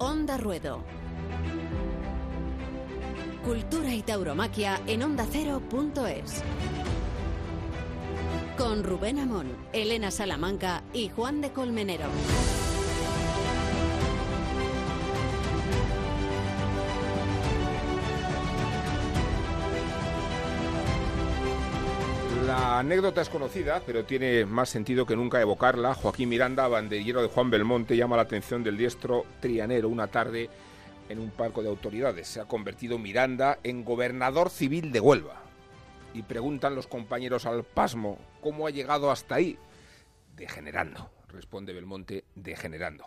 Onda Ruedo. Cultura y tauromaquia en ondacero.es. Con Rubén Amón, Elena Salamanca y Juan de Colmenero. Anécdota es conocida, pero tiene más sentido que nunca evocarla. Joaquín Miranda, banderillero de Juan Belmonte, llama la atención del diestro trianero una tarde en un parco de autoridades. Se ha convertido Miranda en gobernador civil de Huelva. Y preguntan los compañeros al pasmo, ¿cómo ha llegado hasta ahí? Degenerando, responde Belmonte, degenerando.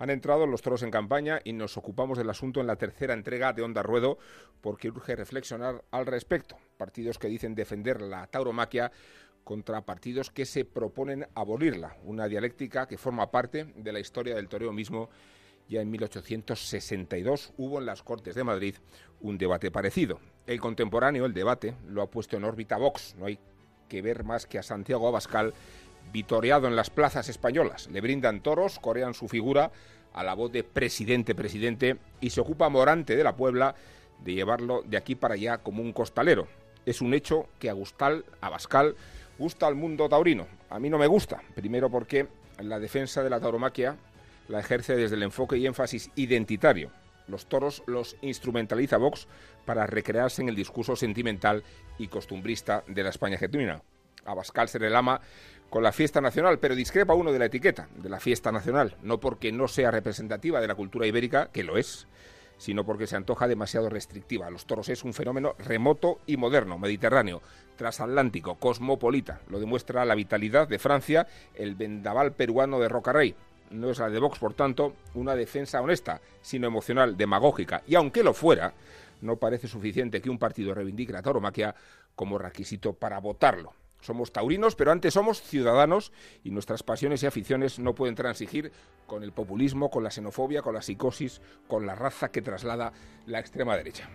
Han entrado los toros en campaña y nos ocupamos del asunto en la tercera entrega de Onda Ruedo porque urge reflexionar al respecto. Partidos que dicen defender la tauromaquia contra partidos que se proponen abolirla, una dialéctica que forma parte de la historia del toreo mismo. Ya en 1862 hubo en las Cortes de Madrid un debate parecido. El contemporáneo, el debate, lo ha puesto en órbita Vox. No hay que ver más que a Santiago Abascal vitoreado en las plazas españolas. Le brindan toros, corean su figura a la voz de presidente, presidente, y se ocupa Morante de la Puebla de llevarlo de aquí para allá como un costalero. Es un hecho que a Gustal, a Bascal, gusta al mundo taurino. A mí no me gusta, primero porque la defensa de la tauromaquia la ejerce desde el enfoque y énfasis identitario. Los toros los instrumentaliza Vox para recrearse en el discurso sentimental y costumbrista de la España genuina. A Bascal se le lama con la fiesta nacional, pero discrepa uno de la etiqueta de la fiesta nacional, no porque no sea representativa de la cultura ibérica, que lo es, sino porque se antoja demasiado restrictiva. Los toros es un fenómeno remoto y moderno, mediterráneo, transatlántico, cosmopolita. Lo demuestra la vitalidad de Francia, el vendaval peruano de Rocarrey. No es la de Vox, por tanto, una defensa honesta, sino emocional, demagógica. Y aunque lo fuera, no parece suficiente que un partido reivindique la tauromaquia como requisito para votarlo. Somos taurinos, pero antes somos ciudadanos y nuestras pasiones y aficiones no pueden transigir con el populismo, con la xenofobia, con la psicosis, con la raza que traslada la extrema derecha.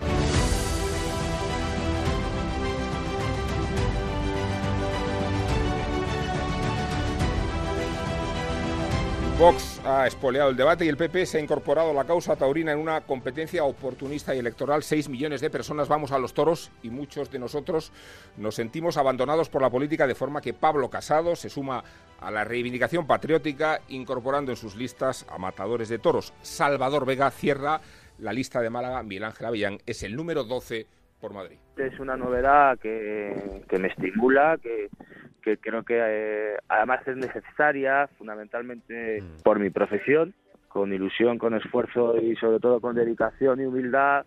Vox ha espoleado el debate y el PP se ha incorporado a la causa taurina en una competencia oportunista y electoral. Seis millones de personas vamos a los toros y muchos de nosotros nos sentimos abandonados por la política de forma que Pablo Casado se suma a la reivindicación patriótica incorporando en sus listas a matadores de toros. Salvador Vega cierra la lista de Málaga. Miguel Ángel Avellán es el número 12 por Madrid. Es una novedad que, que me estimula, que que creo que eh, además es necesaria fundamentalmente mm. por mi profesión, con ilusión, con esfuerzo y sobre todo con dedicación y humildad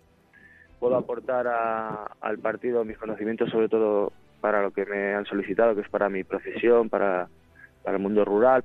puedo aportar al partido mis conocimientos sobre todo para lo que me han solicitado, que es para mi profesión, para, para el mundo rural.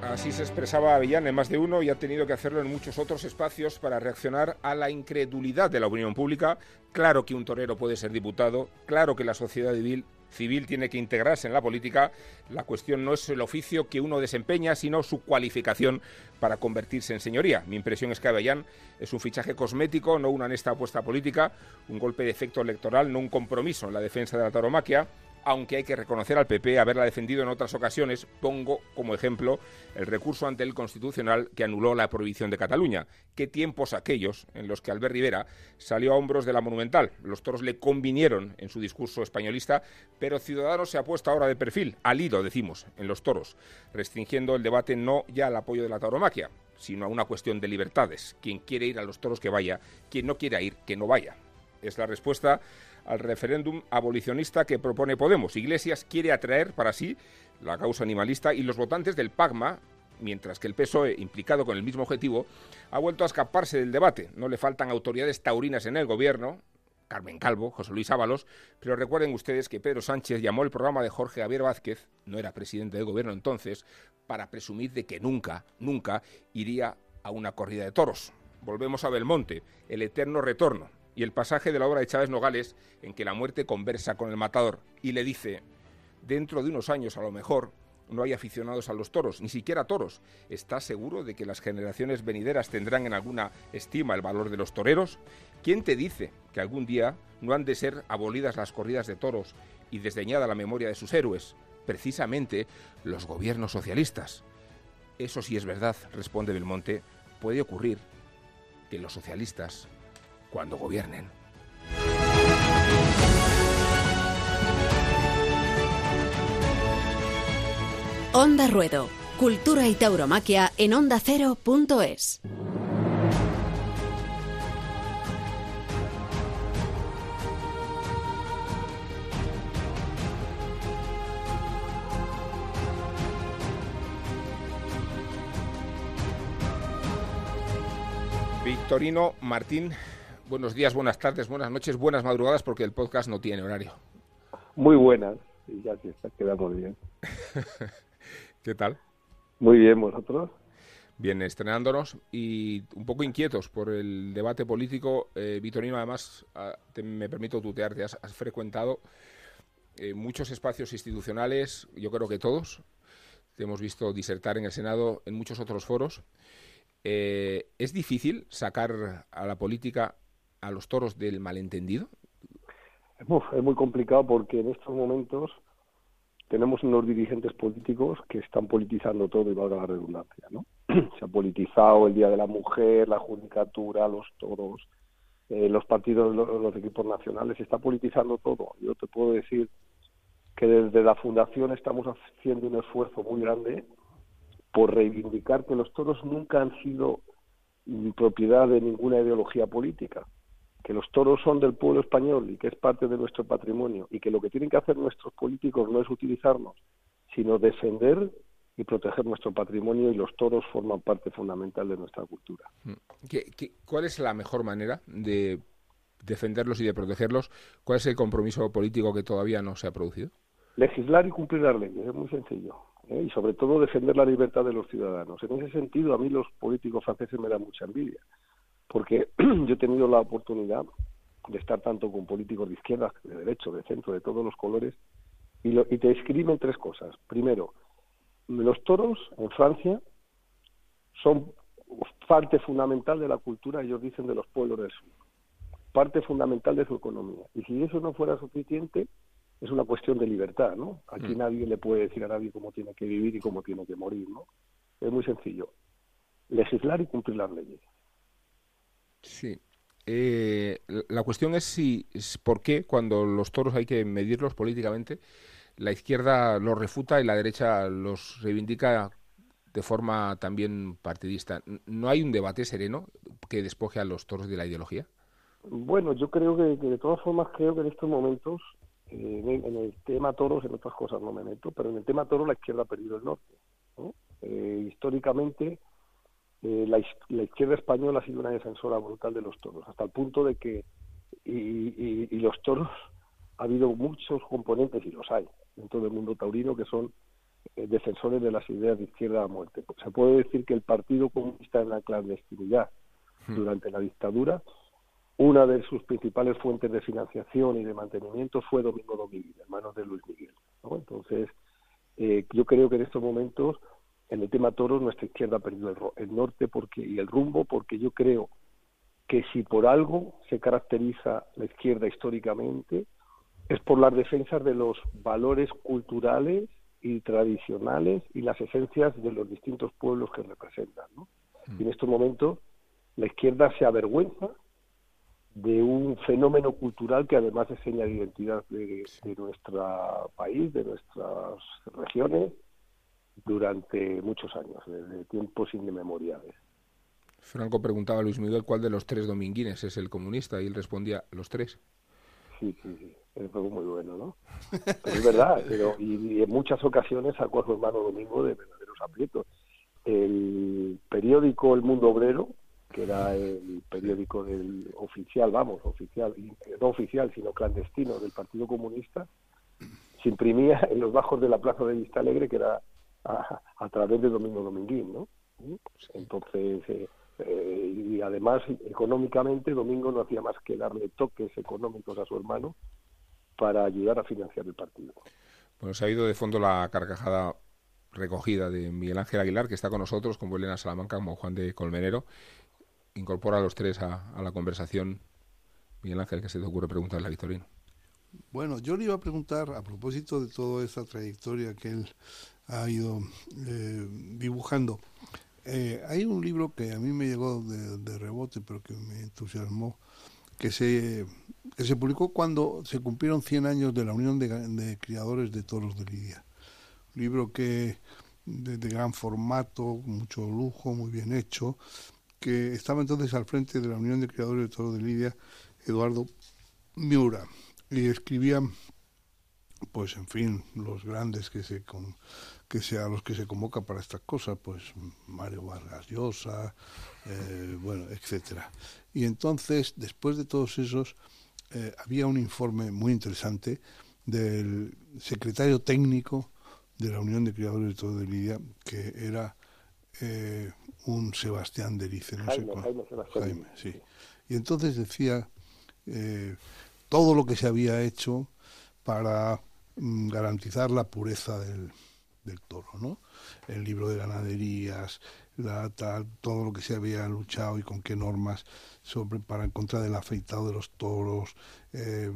Así se expresaba Avellán en más de uno y ha tenido que hacerlo en muchos otros espacios para reaccionar a la incredulidad de la opinión pública. Claro que un torero puede ser diputado, claro que la sociedad civil civil tiene que integrarse en la política, la cuestión no es el oficio que uno desempeña, sino su cualificación para convertirse en señoría. Mi impresión es que Avellán es un fichaje cosmético, no una honesta apuesta política, un golpe de efecto electoral, no un compromiso en la defensa de la taromaquia aunque hay que reconocer al PP haberla defendido en otras ocasiones, pongo como ejemplo el recurso ante el Constitucional que anuló la prohibición de Cataluña. Qué tiempos aquellos en los que Albert Rivera salió a hombros de la Monumental. Los toros le convinieron en su discurso españolista, pero Ciudadanos se ha puesto ahora de perfil, al hilo, decimos, en los toros, restringiendo el debate no ya al apoyo de la tauromaquia, sino a una cuestión de libertades. Quien quiere ir a los toros que vaya, quien no quiere ir que no vaya. Es la respuesta al referéndum abolicionista que propone Podemos. Iglesias quiere atraer para sí la causa animalista y los votantes del PAGMA, mientras que el PSOE, implicado con el mismo objetivo, ha vuelto a escaparse del debate. No le faltan autoridades taurinas en el gobierno, Carmen Calvo, José Luis Ábalos, pero recuerden ustedes que Pedro Sánchez llamó el programa de Jorge Javier Vázquez, no era presidente del gobierno entonces, para presumir de que nunca, nunca iría a una corrida de toros. Volvemos a Belmonte, el eterno retorno y el pasaje de la obra de Chávez Nogales en que la muerte conversa con el matador y le dice, dentro de unos años a lo mejor no hay aficionados a los toros, ni siquiera toros. ¿Estás seguro de que las generaciones venideras tendrán en alguna estima el valor de los toreros? ¿Quién te dice que algún día no han de ser abolidas las corridas de toros y desdeñada la memoria de sus héroes? Precisamente los gobiernos socialistas. Eso sí es verdad, responde Belmonte, puede ocurrir que los socialistas, cuando gobiernen, Onda Ruedo, Cultura y Tauromaquia en ondacero.es. Victorino Martín, buenos días, buenas tardes, buenas noches, buenas madrugadas, porque el podcast no tiene horario. Muy buenas, y ya que está, quedamos bien. ¿Qué tal? Muy bien, ¿vosotros? Bien, estrenándonos y un poco inquietos por el debate político. Eh, Vitorino, además, ah, me permito tutearte, has, has frecuentado eh, muchos espacios institucionales, yo creo que todos. Te hemos visto disertar en el Senado, en muchos otros foros. Eh, ¿Es difícil sacar a la política a los toros del malentendido? es muy complicado porque en estos momentos tenemos unos dirigentes políticos que están politizando todo y valga la redundancia, ¿no? Se ha politizado el Día de la Mujer, la Judicatura, los toros, eh, los partidos, los, los, equipos nacionales, se está politizando todo. Yo te puedo decir que desde la Fundación estamos haciendo un esfuerzo muy grande por reivindicar que los toros nunca han sido propiedad de ninguna ideología política que los toros son del pueblo español y que es parte de nuestro patrimonio y que lo que tienen que hacer nuestros políticos no es utilizarnos, sino defender y proteger nuestro patrimonio y los toros forman parte fundamental de nuestra cultura. Mm. ¿Qué, qué, cuál es la mejor manera de defenderlos y de protegerlos? ¿Cuál es el compromiso político que todavía no se ha producido? Legislar y cumplir las leyes, es muy sencillo. ¿eh? Y sobre todo defender la libertad de los ciudadanos. En ese sentido, a mí los políticos franceses me dan mucha envidia porque yo he tenido la oportunidad de estar tanto con políticos de izquierda, de derecho, de centro, de todos los colores, y, lo, y te escriben tres cosas. Primero, los toros en Francia son parte fundamental de la cultura, ellos dicen, de los pueblos del sur, parte fundamental de su economía. Y si eso no fuera suficiente, es una cuestión de libertad, ¿no? Aquí mm. nadie le puede decir a nadie cómo tiene que vivir y cómo tiene que morir, ¿no? Es muy sencillo. Legislar y cumplir las leyes. Sí. Eh, la cuestión es si, es por qué cuando los toros hay que medirlos políticamente, la izquierda los refuta y la derecha los reivindica de forma también partidista. ¿No hay un debate sereno que despoje a los toros de la ideología? Bueno, yo creo que, de todas formas creo que en estos momentos, eh, en, el tema toros, en otras cosas no me meto, pero en el tema toros la izquierda ha perdido el norte. ¿no? Eh, históricamente eh, la, la, izquierda española ha sido una defensora brutal de los toros, hasta el punto de que, y, y, y, los toros, ha habido muchos componentes, y los hay, en todo el mundo taurino, que son eh, defensores de las ideas de izquierda a muerte. Se puede decir que el Partido Comunista en la clandestinidad hmm. durante la dictadura, una de sus principales fuentes de financiación y de mantenimiento fue Domingo Domínguez, hermano de Luis Miguel. ¿no? Entonces, eh, yo creo que en estos momentos en el tema toros nuestra izquierda ha perdido el, el, norte porque y el rumbo porque yo creo que si por algo se caracteriza la izquierda históricamente es por las defensas de los valores culturales y tradicionales y las esencias de los distintos pueblos que representan. ¿no? Mm. Y en estos momentos la izquierda se avergüenza de un fenómeno cultural que además es señal de identidad de, de nuestro país, de nuestras regiones, durante muchos años, desde tiempos inmemoriales. Franco preguntaba a Luis Miguel cuál de los tres dominguines es el comunista y él respondía los tres. Sí, sí, sí, es algo muy bueno, ¿no? Pero es verdad, pero, y, y, en muchas ocasiones sacó a su hermano Domingo de verdaderos aprietos. El periódico El Mundo Obrero, que era el periódico del oficial, vamos, oficial, no oficial, sino clandestino del Partido Comunista, se imprimía en los bajos de la Plaza de Vista Alegre, que era a, a través de Domingo Dominguín, ¿no? Entonces, eh, eh, y además económicamente Domingo no hacía más que darle toques económicos a su hermano para ayudar a financiar el partido. Bueno, se ha ido de fondo la carcajada recogida de Miguel Ángel Aguilar, que está con nosotros, como Elena Salamanca, como Juan de Colmenero. Incorpora a los tres a, a la conversación. Miguel Ángel, ¿qué se te ocurre preguntarle a Victorino? Bueno, yo le iba a preguntar, a propósito de toda esa trayectoria que él ha ido eh, dibujando, Eh, hay un libro que a mí me llegó de, rebote, pero que me entusiasmó, que se, que se publicó cuando se cumplieron 100 años de la Unión de, Criadores de Toros de Lidia. Un libro que de, de, gran formato, mucho lujo, muy bien hecho, que estaba entonces al frente de la Unión de Criadores de Toros de Lidia, Eduardo Miura, y escribía pues en fin, los grandes que se que sea los que se convoca para estas cosas, pues Mario Vargas Llosa, eh, bueno, etcétera. Y entonces, después de todos esos, eh, había un informe muy interesante del secretario técnico de la Unión de Criadores de Todo de Lidia, que era eh, un Sebastián Derice, no sé Jaime, Jaime, sí. Y entonces decía todo lo que se había hecho para Mm, garantizar la pureza del, del toro, ¿no? El libro de ganaderías, la, todo lo que se había luchado y con qué normas sobre para en contra del afeitado de los toros, eh,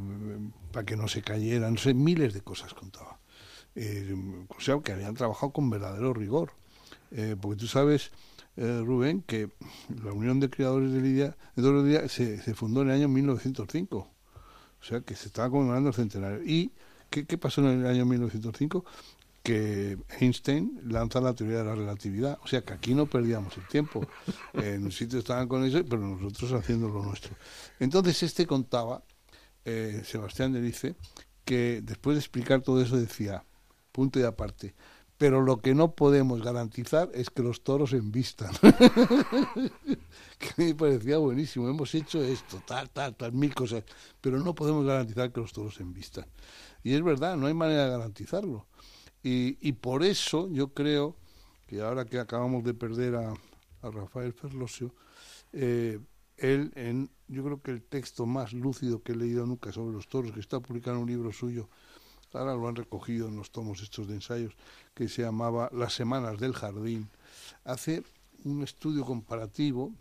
para que no se cayeran, no sé, miles de cosas contaba. Eh, o sea, que habían trabajado con verdadero rigor. Eh, porque tú sabes, Rubén, que la Unión de Criadores de Lidia, de se, se fundó en el año 1905. O sea, que se estaba conmemorando el centenario. Y ¿Qué, pasó en el año 1905? Que Einstein lanza la teoría de la relatividad. O sea que aquí no perdíamos el tiempo. En un sitio estaban con eso, pero nosotros haciendo lo nuestro. Entonces este contaba, eh, Sebastián le dice, que después de explicar todo eso decía, punto y aparte, pero lo que no podemos garantizar es que los toros envistan. que me parecía buenísimo. Hemos hecho esto, tal, tal, tal, mil cosas, pero no podemos garantizar que los toros envistan. Y es verdad, no hay manera de garantizarlo. Y, por eso yo creo que ahora que acabamos de perder a, a Rafael Ferlosio, eh, él, en, yo creo que el texto más lúcido que he leído nunca sobre los toros, que está publicado en un libro suyo, ahora lo han recogido en los tomos estos de ensayos, que se llamaba Las Semanas del Jardín, hace un estudio comparativo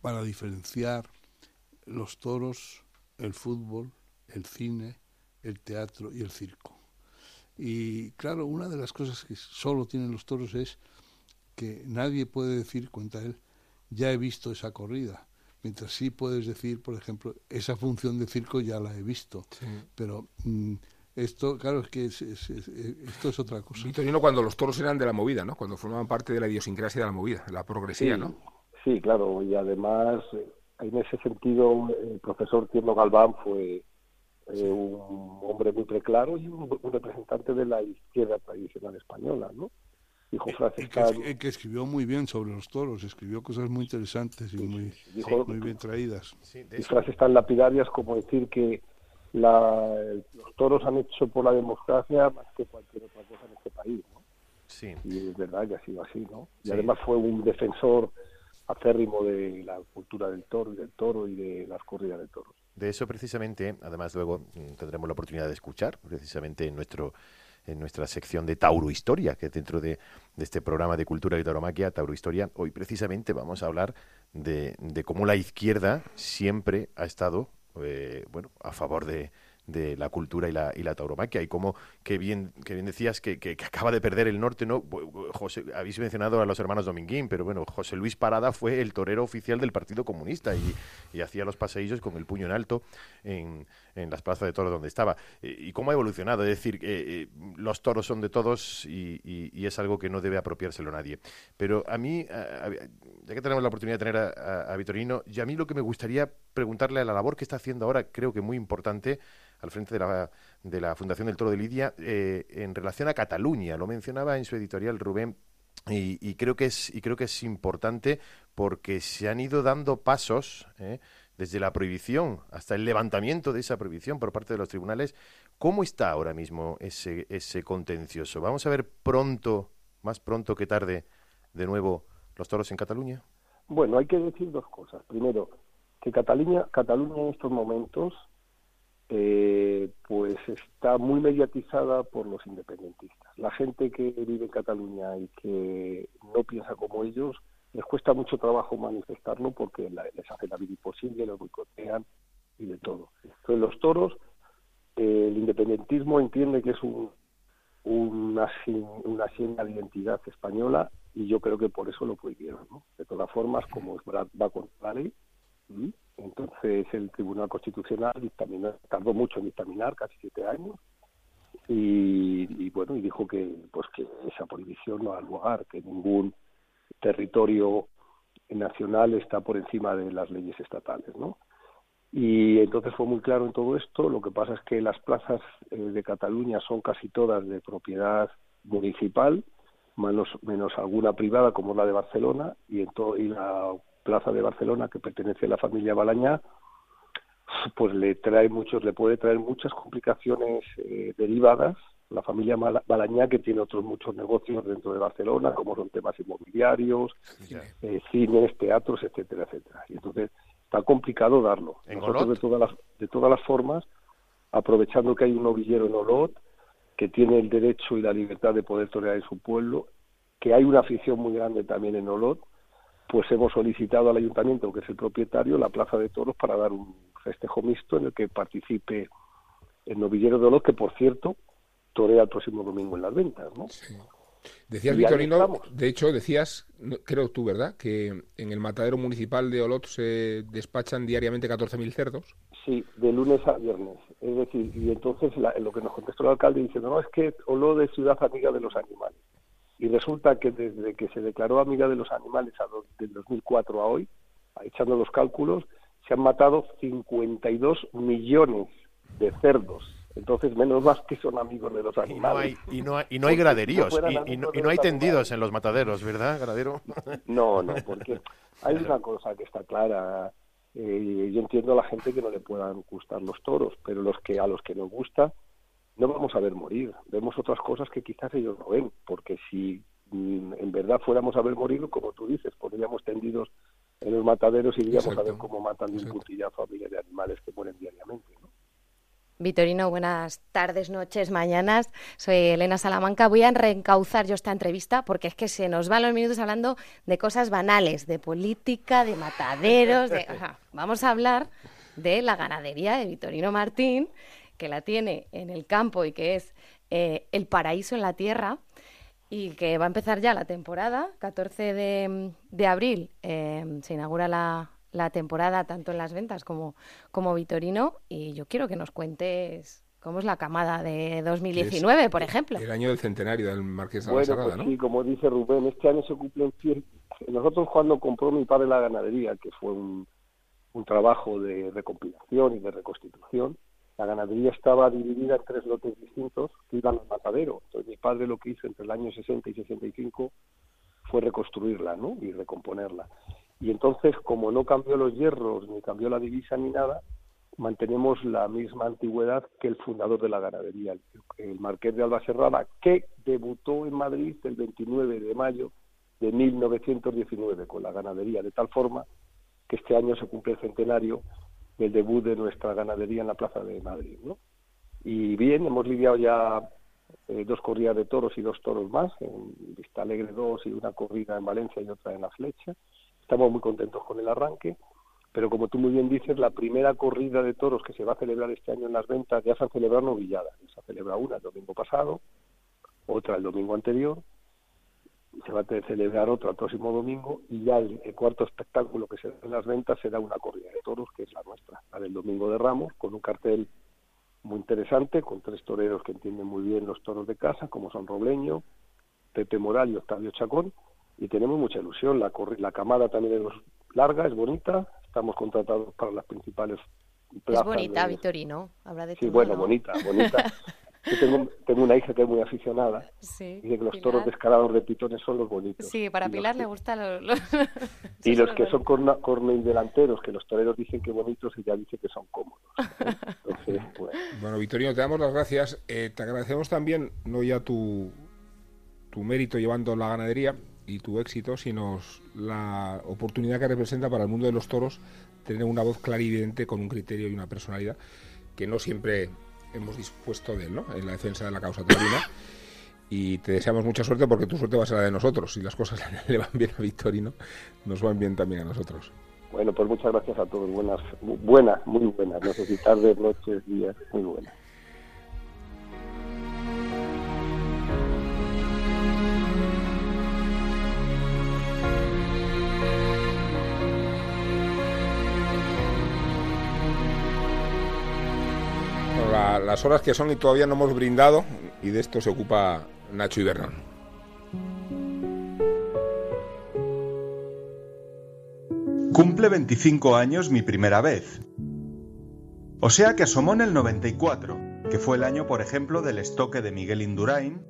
para diferenciar los toros, el fútbol, el cine, el teatro y el circo. Y claro, una de las cosas que solo tienen los toros es que nadie puede decir, cuenta él, ya he visto esa corrida. Mientras sí puedes decir, por ejemplo, esa función de circo ya la he visto. Pero mm, esto, claro, es que esto es otra cosa. Vitorino, cuando los toros eran de la movida, ¿no? Cuando formaban parte de la idiosincrasia de la movida, la progresía, ¿no? Sí, claro. Y además, eh, en ese sentido, el profesor Tierno Galván fue eh, un hombre muy preclaro y un, representante de la izquierda tradicional española, ¿no? Dijo eh, frases que, que, escribió muy bien sobre los toros, escribió cosas muy interesantes y muy, muy bien traídas. y frases tan lapidarias como decir que la, los toros han hecho por la democracia más que cualquier otra cosa en este país, ¿no? Sí. Y es verdad que ha sido así, ¿no? Y además fue un defensor acérrimo de la cultura del toro y del toro y de las corridas de toros. De eso precisamente, además luego mm, tendremos la oportunidad de escuchar, precisamente en nuestro en nuestra sección de Tauro Historia, que dentro de, este programa de cultura y tauromaquia, Tauro Historia, hoy precisamente vamos a hablar de, de cómo la izquierda siempre ha estado eh, bueno, a favor de, de la cultura y la, y la tauromaquia y como que bien, que bien decías que, que, acaba de perder el norte, ¿no? José, habéis mencionado a los hermanos Dominguín, pero bueno, José Luis Parada fue el torero oficial del Partido Comunista y, y hacía los paseillos con el puño en alto en, en las plazas de toros donde estaba. ¿Y cómo ha evolucionado? Es decir, eh, los toros son de todos y, es algo que no debe apropiárselo nadie. Pero a mí, ya que tenemos la oportunidad de tener a, a, Vitorino, y a mí lo que me gustaría preguntarle a la labor que está haciendo ahora, creo que muy importante, al frente de la, de la Fundación del Toro de Lidia, eh, en relación a Cataluña. Lo mencionaba en su editorial Rubén y, creo que es y creo que es importante porque se han ido dando pasos eh, desde la prohibición hasta el levantamiento de esa prohibición por parte de los tribunales. ¿Cómo está ahora mismo ese, ese contencioso? ¿Vamos a ver pronto, más pronto que tarde, de nuevo los toros en Cataluña? Bueno, hay que decir dos cosas. Primero, que Cataluña, Cataluña en estos momentos eh, pues está muy mediatizada por los independentistas. La gente que vive en Cataluña y que no piensa como ellos, les cuesta mucho trabajo manifestarlo porque les hace la vida imposible, los boicotean y de todo. Entonces los toros, eh, el independentismo entiende que es un, una, una de identidad española y yo creo que por eso lo prohibieron. ¿no? De todas formas, como va contra la ley, entonces el Tribunal Constitucional dictaminó, tardó mucho en dictaminar, casi siete años, y, bueno, y dijo que pues que esa prohibición no ha lugar, que ningún territorio nacional está por encima de las leyes estatales, ¿no? Y entonces fue muy claro en todo esto. Lo que pasa es que las plazas eh, de Cataluña son casi todas de propiedad municipal, menos, alguna privada como la de Barcelona, y, en la plaza de Barcelona que pertenece a la familia Balañá, pues le trae muchos, le puede traer muchas complicaciones eh, derivadas. La familia Balañá que tiene otros muchos negocios dentro de Barcelona, como son temas inmobiliarios, eh, cines, teatros, etcétera, etcétera. Y entonces está complicado darlo. Nosotros de todas las de todas las formas, aprovechando que hay un novillero en Olot que tiene el derecho y la libertad de poder torear en su pueblo, que hay una afición muy grande también en Olot, pues hemos solicitado al ayuntamiento, que es el propietario, la Plaza de Toros para dar un festejo mixto en el que participe el novillero de Olot, que por cierto torea el próximo domingo en las ventas, ¿no? Decías, Vitorino, de hecho, decías, creo tú, ¿verdad?, que en el matadero municipal de Olot se despachan diariamente 14.000 cerdos. Sí, de lunes a viernes. Es decir, y entonces lo que nos contestó el alcalde diciendo, no, es que Olot es ciudad amiga de los animales. Y resulta que desde que se declaró amiga de los animales a del 2004 a hoy, echando los cálculos, se han matado 52 millones de cerdos. Entonces, menos más que son amigos de los animales. Y no hay, y no hay, graderíos, y, no, hay tendidos en los mataderos, ¿verdad, gradero? No, no, porque hay una cosa que está clara. Eh, yo entiendo a la gente que no le puedan gustar los toros, pero los que a los que nos gusta no vamos a ver morir. Vemos otras cosas que quizás ellos no ven, porque si mm, en verdad fuéramos a ver morir, como tú dices, pondríamos tendidos en los mataderos y iríamos a ver cómo matan de un puntillazo a miles de animales que mueren diariamente. ¿No? Vitorino, buenas tardes, noches, mañanas. Soy Elena Salamanca. Voy a reencauzar yo esta entrevista porque es que se nos van los minutos hablando de cosas banales, de política, de mataderos. De... vamos a hablar de la ganadería de Vitorino Martín que la tiene en el campo y que es eh, el paraíso en la tierra y que va a empezar ya la temporada. 14 de, abril eh, se inaugura la, temporada tanto en las ventas como, como Vitorino y yo quiero que nos cuentes cómo es la camada de 2019, por ejemplo. El año del centenario del Marqués de la bueno, pues ¿no? Sí, como dice Rubén, este año se cumplen 100. Nosotros cuando compró mi padre la ganadería, que fue un, un trabajo de recompilación y de reconstitución, la ganadería estaba dividida en tres lotes distintos que iban al matadero. Entonces mi padre lo que hizo entre el año 60 y 65 fue reconstruirla ¿no? y recomponerla. Y entonces, como no cambió los hierros, ni cambió la divisa ni nada, mantenemos la misma antigüedad que el fundador de la ganadería, el, marqués de Alba Serrada, que debutó en Madrid el 29 de mayo de 1919 con la ganadería, de tal forma que este año se cumple el centenario el debut de nuestra ganadería en la Plaza de Madrid. ¿no? Y bien, hemos lidiado ya eh, dos corridas de toros y dos toros más, en Vista Alegre 2 y una corrida en Valencia y otra en La Flecha. Estamos muy contentos con el arranque, pero como tú muy bien dices, la primera corrida de toros que se va a celebrar este año en las ventas ya se ha celebrado novilladas. Se ha celebrado una el domingo pasado, otra el domingo anterior, se va a celebrar otra el próximo domingo y ya el, cuarto espectáculo que se da en las ventas será una corrida de toros que es la nuestra, la del domingo de Ramos, con un cartel muy interesante, con tres toreros que entienden muy bien los toros de casa, como son Robleño, Pepe Moral y Octavio Chacón, y tenemos mucha ilusión, la, la camada también es larga, es bonita, estamos contratados para las principales plazas. Es bonita, Vitorino, habla de Sí, bueno, bonita, bonita. Yo tengo, tengo, una hija que es muy aficionada. Sí, dice que los toros descarados de pitones son los bonitos. Sí, para Pilar le gustan los... y los que son corna, delanteros, que los toreros dicen que bonitos, ella dice que son cómodos. Entonces, pues... Bueno, Vitorino, te damos las gracias. Eh, te agradecemos también, no ya tu, tu mérito llevando la ganadería y tu éxito, sino la oportunidad que representa para el mundo de los toros tener una voz evidente con un criterio y una personalidad que no siempre hemos dispuesto de él, ¿no? En la defensa de la causa taurina. Y te deseamos mucha suerte porque tu suerte va a ser la de nosotros. Si las cosas le van bien a Victorino, nos van bien también a nosotros. Bueno, pues muchas gracias a todos. Buenas, buenas, muy buenas. No sé si tardes, noches, días, muy buenas. Las horas que son y todavía no hemos brindado y de esto se ocupa Nacho Ibernón. Cumple 25 años mi primera vez. O sea que asomó en el 94, que fue el año, por ejemplo, del estoque de Miguel Indurain,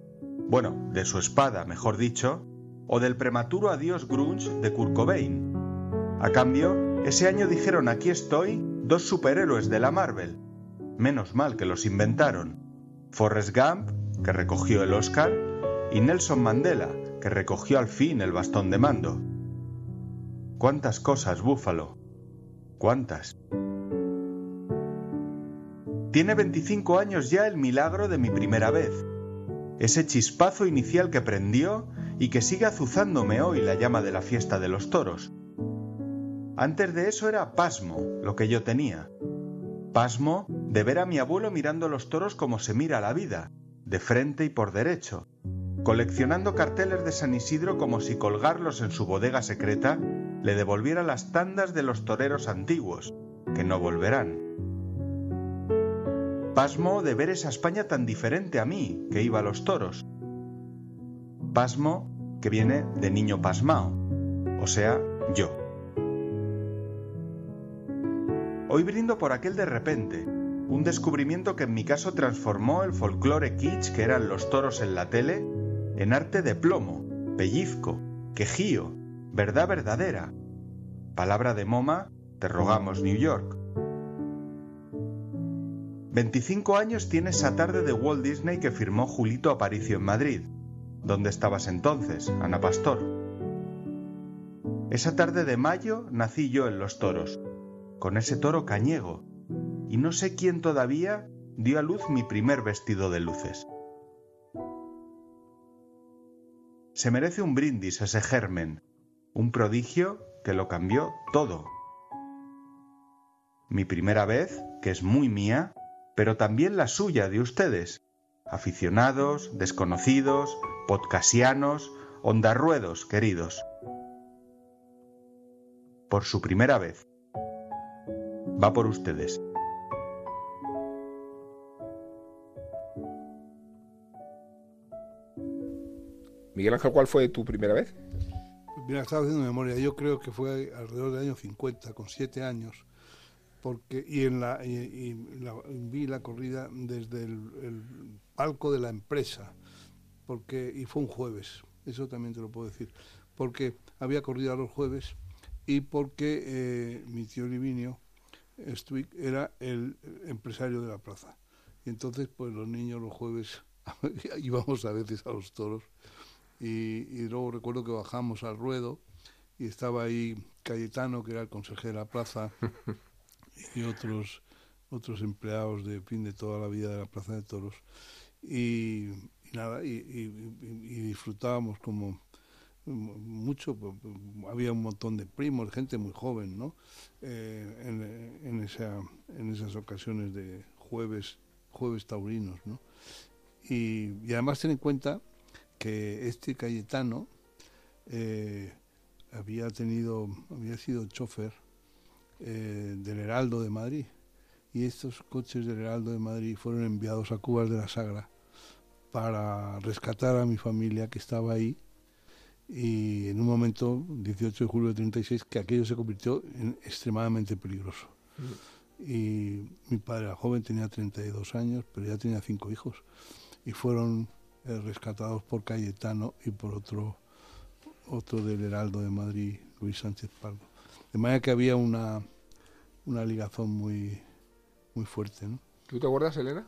bueno, de su espada, mejor dicho, o del prematuro adiós grunge de Kurt Cobain. A cambio, ese año dijeron aquí estoy dos superhéroes de la Marvel. Menos mal que los inventaron. Forrest Gump, que recogió el Oscar, y Nelson Mandela, que recogió al fin el bastón de mando. ¿Cuántas cosas, Búfalo? ¿Cuántas? Tiene 25 años ya el milagro de mi primera vez. Ese chispazo inicial que prendió y que sigue azuzándome hoy la llama de la fiesta de los toros. Antes de eso era pasmo lo que yo tenía. Pasmo de ver a mi abuelo mirando los toros como se mira la vida, de frente y por derecho, coleccionando carteles de San Isidro como si colgarlos en su bodega secreta le devolviera las tandas de los toreros antiguos, que no volverán. Pasmo de ver esa España tan diferente a mí, que iba a los toros. Pasmo que viene de niño pasmao, o sea, yo. Hoy brindo por aquel de repente, un descubrimiento que en mi caso transformó el folclore kitsch que eran los toros en la tele en arte de plomo, pellizco, quejío, verdad verdadera. Palabra de Moma, te rogamos New York. 25 años tiene esa tarde de Walt Disney que firmó Julito Aparicio en Madrid. ¿Dónde estabas entonces, Ana Pastor? Esa tarde de mayo nací yo en Los Toros, con ese toro cañego, y no sé quién todavía dio a luz mi primer vestido de luces. Se merece un brindis ese germen, un prodigio que lo cambió todo. Mi primera vez, que es muy mía, pero también la suya de ustedes, aficionados, desconocidos, podcasianos, ondarruedos queridos. Por su primera vez. Va por ustedes. Miguel Ángel, ¿cuál fue tu primera vez? Pues mira, estaba haciendo memoria. Yo creo que fue alrededor del año 50, con siete años porque y en la, vi la corrida desde el, palco de la empresa porque y fue un jueves eso también te lo puedo decir porque había corrida los jueves y porque eh, mi tío Livinio era el empresario de la plaza y entonces pues los niños los jueves íbamos a veces a los toros y, y luego recuerdo que bajamos al ruedo y estaba ahí Cayetano que era el consejero de la plaza y otros otros empleados de fin de toda la vida de la Plaza de Toros. Y, nada y, disfrutábamos como mucho había un montón de primos gente muy joven no eh, en, esa, en esas ocasiones de jueves jueves taurinos no y, además ten en cuenta que este Cayetano eh, había tenido había sido chofer eh, del Heraldo de Madrid. Y estos coches del Heraldo de Madrid fueron enviados a Cubas de la Sagra para rescatar a mi familia que estaba ahí. Y en un momento, 18 de julio de 36, que aquello se convirtió en extremadamente peligroso. Mm. Y mi padre era joven, tenía 32 años, pero ya tenía cinco hijos. Y fueron eh, rescatados por Cayetano y por otro, otro del Heraldo de Madrid, Luis Sánchez Pardo. De manera que había una, una ligazón muy, muy fuerte. ¿no? ¿Tú te acuerdas, Elena?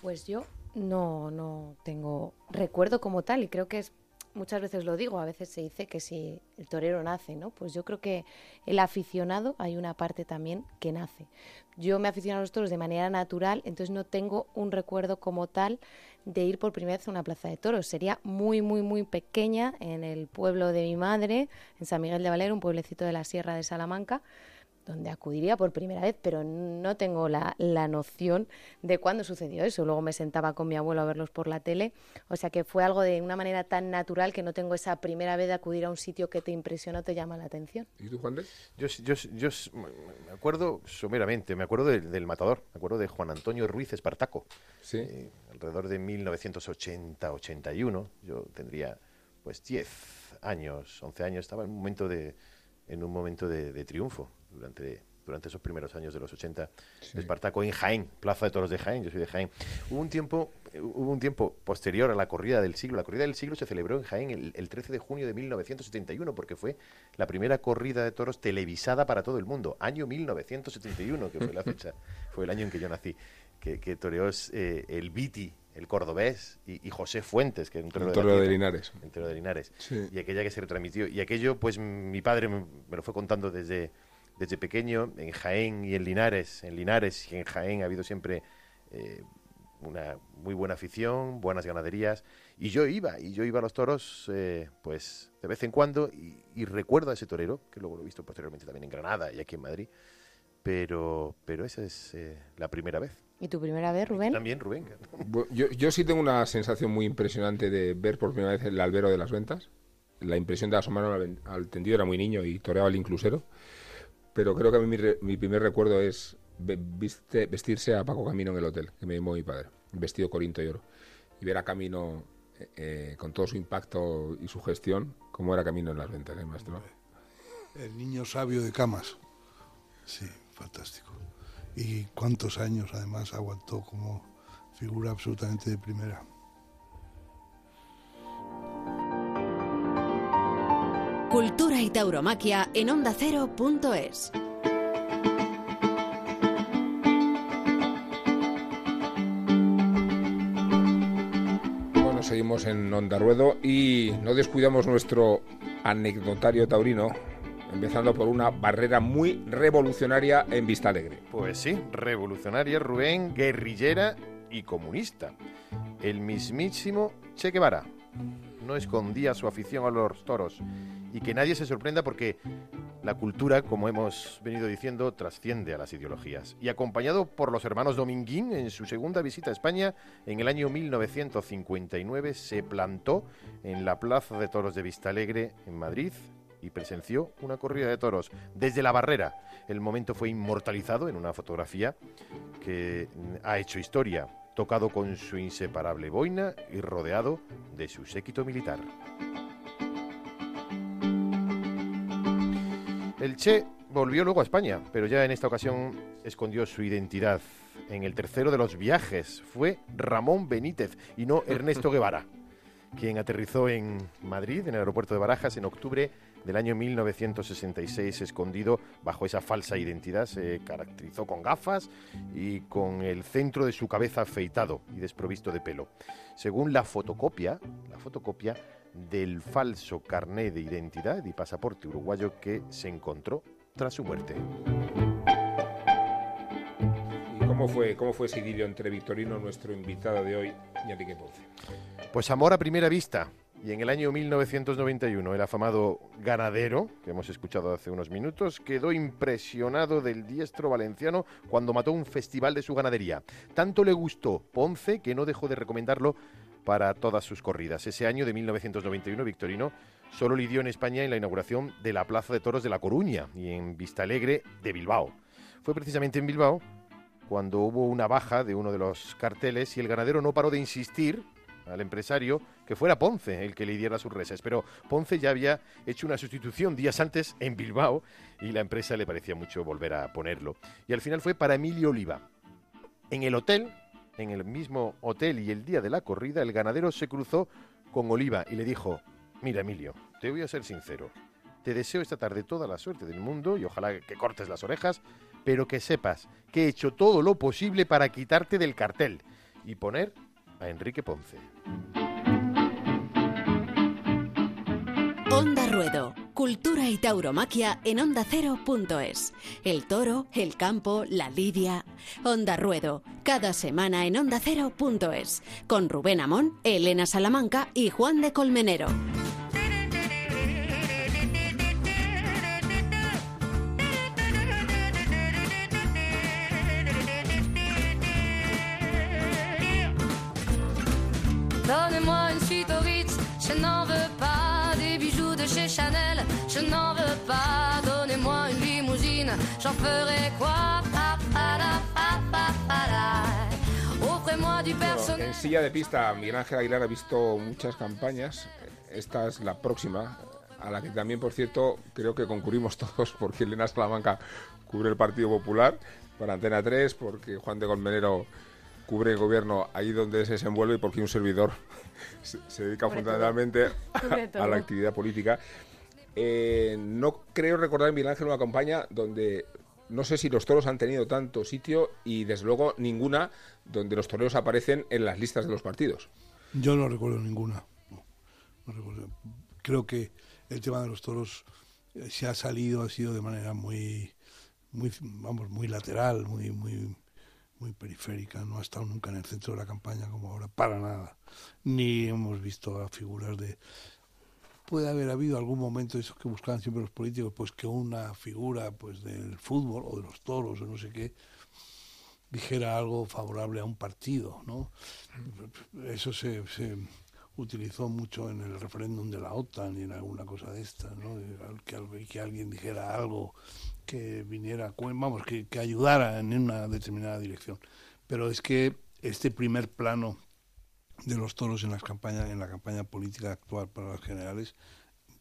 Pues yo no, no tengo recuerdo como tal y creo que es muchas veces lo digo, a veces se dice que si el torero nace, ¿no? Pues yo creo que el aficionado hay una parte también que nace. Yo me aficiono a los toros de manera natural, entonces no tengo un recuerdo como tal de ir por primera vez a una plaza de toros. Sería muy, muy, muy pequeña en el pueblo de mi madre, en San Miguel de Valero, un pueblecito de la Sierra de Salamanca. Donde acudiría por primera vez, pero no tengo la, la, noción de cuándo sucedió eso. Luego me sentaba con mi abuelo a verlos por la tele, o sea que fue algo de una manera tan natural que no tengo esa primera vez de acudir a un sitio que te impresiona o te llama la atención. ¿Y tú, Juan? Yo, yo, yo me acuerdo someramente, me acuerdo del, matador, me acuerdo de Juan Antonio Ruiz Espartaco, ¿Sí? Eh, alrededor de 1980-81, yo tendría pues 10 años, 11 años, estaba en un momento de, en un momento de triunfo durante, durante esos primeros años de los 80 sí. Espartaco en Jaén, Plaza de Toros de Jaén, yo soy de Jaén. Hubo un tiempo hubo un tiempo posterior a la corrida del siglo. La corrida del siglo se celebró en Jaén el, el 13 de junio de 1971 porque fue la primera corrida de toros televisada para todo el mundo. Año 1971, que fue la fecha, fue el año en que yo nací, que, que toreó eh, el Viti, el cordobés y, y, José Fuentes, que era un torero, de, de, Linares. Torero de Linares. Sí. Y aquella que se retransmitió. Y aquello, pues mi padre me, me lo fue contando desde desde pequeño, en Jaén y en Linares. En Linares y en Jaén ha habido siempre eh, una muy buena afición, buenas ganaderías. Y yo iba, y yo iba a los toros, eh, pues de vez en cuando, y, y, recuerdo a ese torero, que luego lo he visto posteriormente también en Granada y aquí en Madrid. Pero, pero esa es eh, la primera vez. ¿Y tu primera vez, Rubén? También, Rubén. Yo, yo sí tengo una sensación muy impresionante de ver por primera vez el albero de las ventas. La impresión de asomarme al, al tendido era muy niño y toreaba el inclusero pero creo que a mí mi, re, mi primer recuerdo es vestirse a Paco Camino en el hotel, que me llamó mi padre, vestido corinto y oro, y ver a Camino eh, eh, con todo su impacto y su gestión, cómo era Camino en las ventas, ¿eh, maestro? El niño sabio de camas, sí, fantástico. Y cuántos años además aguantó como figura absolutamente de primera. Cultura y tauromaquia en onda ondacero.es. Bueno, seguimos en Onda Ruedo y no descuidamos nuestro anecdotario taurino, empezando por una barrera muy revolucionaria en Vista Alegre. Pues sí, revolucionaria, Rubén, guerrillera y comunista. El mismísimo Che Guevara no escondía su afición a los toros y que nadie se sorprenda porque la cultura, como hemos venido diciendo, trasciende a las ideologías. Y acompañado por los hermanos Dominguín en su segunda visita a España en el año 1959 se plantó en la Plaza de Toros de Vistalegre en Madrid y presenció una corrida de toros desde la barrera. El momento fue inmortalizado en una fotografía que ha hecho historia tocado con su inseparable boina y rodeado de su séquito militar. El Che volvió luego a España, pero ya en esta ocasión escondió su identidad. En el tercero de los viajes fue Ramón Benítez y no Ernesto Guevara, quien aterrizó en Madrid, en el aeropuerto de Barajas, en octubre del año 1966, escondido bajo esa falsa identidad. Se caracterizó con gafas y con el centro de su cabeza afeitado y desprovisto de pelo. Según la fotocopia, la fotocopia del falso carné de identidad y pasaporte uruguayo que se encontró tras su muerte. ¿Y cómo fue, cómo fue ese idilio entre Victorino, nuestro invitado de hoy, y Enrique Ponce? Pues amor a primera vista. Y en el año 1991, el afamado ganadero, que hemos escuchado hace unos minutos, quedó impresionado del diestro valenciano cuando mató un festival de su ganadería. Tanto le gustó Ponce que no dejó de recomendarlo para todas sus corridas. Ese año de 1991, Victorino solo lidió en España en la inauguración de la Plaza de Toros de La Coruña y en Vistalegre de Bilbao. Fue precisamente en Bilbao cuando hubo una baja de uno de los carteles y el ganadero no paró de insistir al empresario que fuera Ponce el que le diera sus reses. Pero Ponce ya había hecho una sustitución días antes en Bilbao y la empresa le parecía mucho volver a ponerlo. Y al final fue para Emilio Oliva. En el hotel, en el mismo hotel y el día de la corrida, el ganadero se cruzó con Oliva y le dijo, mira Emilio, te voy a ser sincero. Te deseo esta tarde toda la suerte del mundo y ojalá que cortes las orejas, pero que sepas que he hecho todo lo posible para quitarte del cartel y poner a Enrique Ponce. Onda Ruedo, cultura y tauromaquia en ondacero.es. El toro, el campo, la lidia. Onda Ruedo, cada semana en ondacero.es. Con Rubén Amón, Elena Salamanca y Juan de Colmenero. Chanel, je n'en veux pas. Donnez-moi une limousine, j'en ferai quoi Offrez-moi du personnel. En silla de pista, Miguel Ángel Aguilar ha visto muchas campañas. Esta es la próxima, a la que también, por cierto, creo que concurrimos todos, porque Elena Salamanca cubre el Partido Popular para Antena 3, porque Juan de Colmenero cubre el gobierno ahí donde se desenvuelve y porque un servidor se, se dedica Cubre fundamentalmente a, la actividad política. Eh, no creo recordar en Miguel Ángel una campaña donde no sé si los toros han tenido tanto sitio y desde luego ninguna donde los toreros aparecen en las listas de los partidos. Yo no recuerdo ninguna. no, no recuerdo. Creo que el tema de los toros eh, se ha salido, ha sido de manera muy, muy, vamos, muy lateral, muy, muy, muy periférica. No ha estado nunca en el centro de la campaña como ahora, para nada. Ni hemos visto a figuras de. Puede haber habido algún momento esos que buscaban siempre los políticos, pues que una figura, pues del fútbol o de los toros o no sé qué, dijera algo favorable a un partido, ¿no? Eso se, utilizó mucho en el referéndum de la OTAN y en alguna cosa de estas, ¿no? Que, que alguien dijera algo que viniera, vamos, que, que ayudara en una determinada dirección. Pero es que este primer plano de los toros en las campañas, en la campaña política actual para las generales,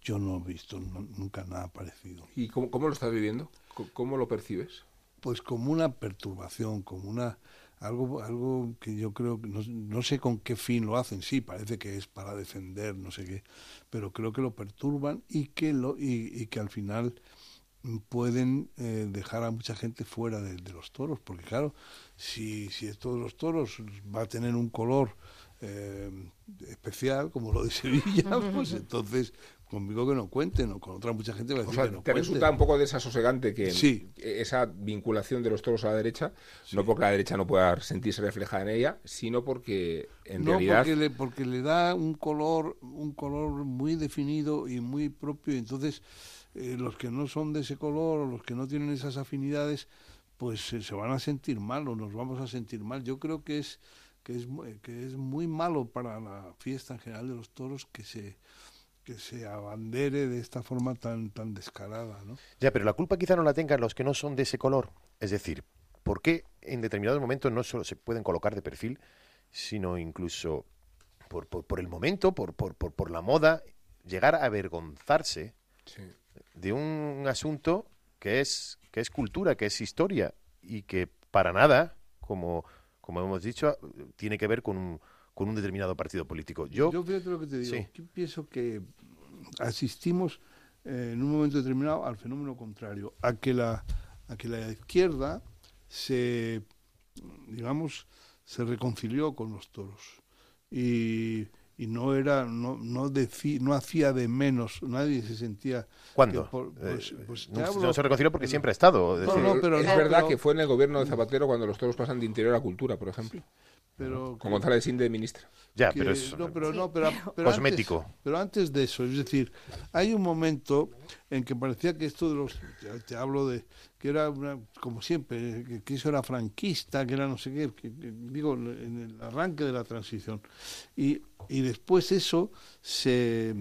yo no he visto no- nunca nada parecido. ¿Y cómo, cómo lo estás viviendo? ¿Cómo, cómo lo percibes? pues como una perturbación, como una algo algo que yo creo que no, no sé con qué fin lo hacen, sí, parece que es para defender, no sé qué, pero creo que lo perturban y que lo y, y que al final pueden eh, dejar a mucha gente fuera de, de los toros, porque claro, si, si esto de los toros va a tener un color eh, especial, como lo de Sevilla, pues entonces conmigo que no cuenten, o con otra mucha gente va a O decir sea, que no ¿te cuenten. resulta un poco desasosegante que Sí. esa vinculación de los toros a la derecha, no porque la derecha no pueda sentirse reflejada en ella, sino porque en no, realidad... porque le, porque le da un color, un color muy definido y muy propio, y entonces eh, los que no son de ese color o los que no tienen esas afinidades, pues eh, se van a sentir mal o nos vamos a sentir mal. Yo creo que es que es que es muy malo para la fiesta en general de los toros que se que se abandere de esta forma tan tan descarada, ¿no? Ya, pero la culpa quizá no la tengan los que no son de ese color. Es decir, ¿por qué en determinados momentos no solo se pueden colocar de perfil, sino incluso por, por, por el momento, por, por, por, por la moda, llegar a avergonzarse Sí. De un asunto que es, que es cultura, que es historia y que para nada, como, como hemos dicho, tiene que ver con un, con un determinado partido político. Yo, Yo fíjate lo que te digo. Sí. Yo pienso que asistimos eh, en un momento determinado al fenómeno contrario, a que la, a que la izquierda se, digamos, se reconcilió con los toros y, y no era, no, no, decí- no hacía de menos, nadie se sentía. ¿cuándo? que por- pues- Eh, pues te no, hablo- no se reconcilió porque siempre ha estado. es No, decir, no, pero es no, verdad pero- que fue en el gobierno de Zapatero cuando los toros pasan de interior a cultura, por ejemplo. pero Con González Sinde de ministra. ya, que- pero es no, pero no, pero, pero antes- cosmético. pero antes de eso, es decir, hay un momento en que parecía que esto de los, te, te hablo de, que era una- como siempre, que, que eso era franquista, que era no sé qué, que- que- digo, en el arranque de la transición. Y, y después eso se...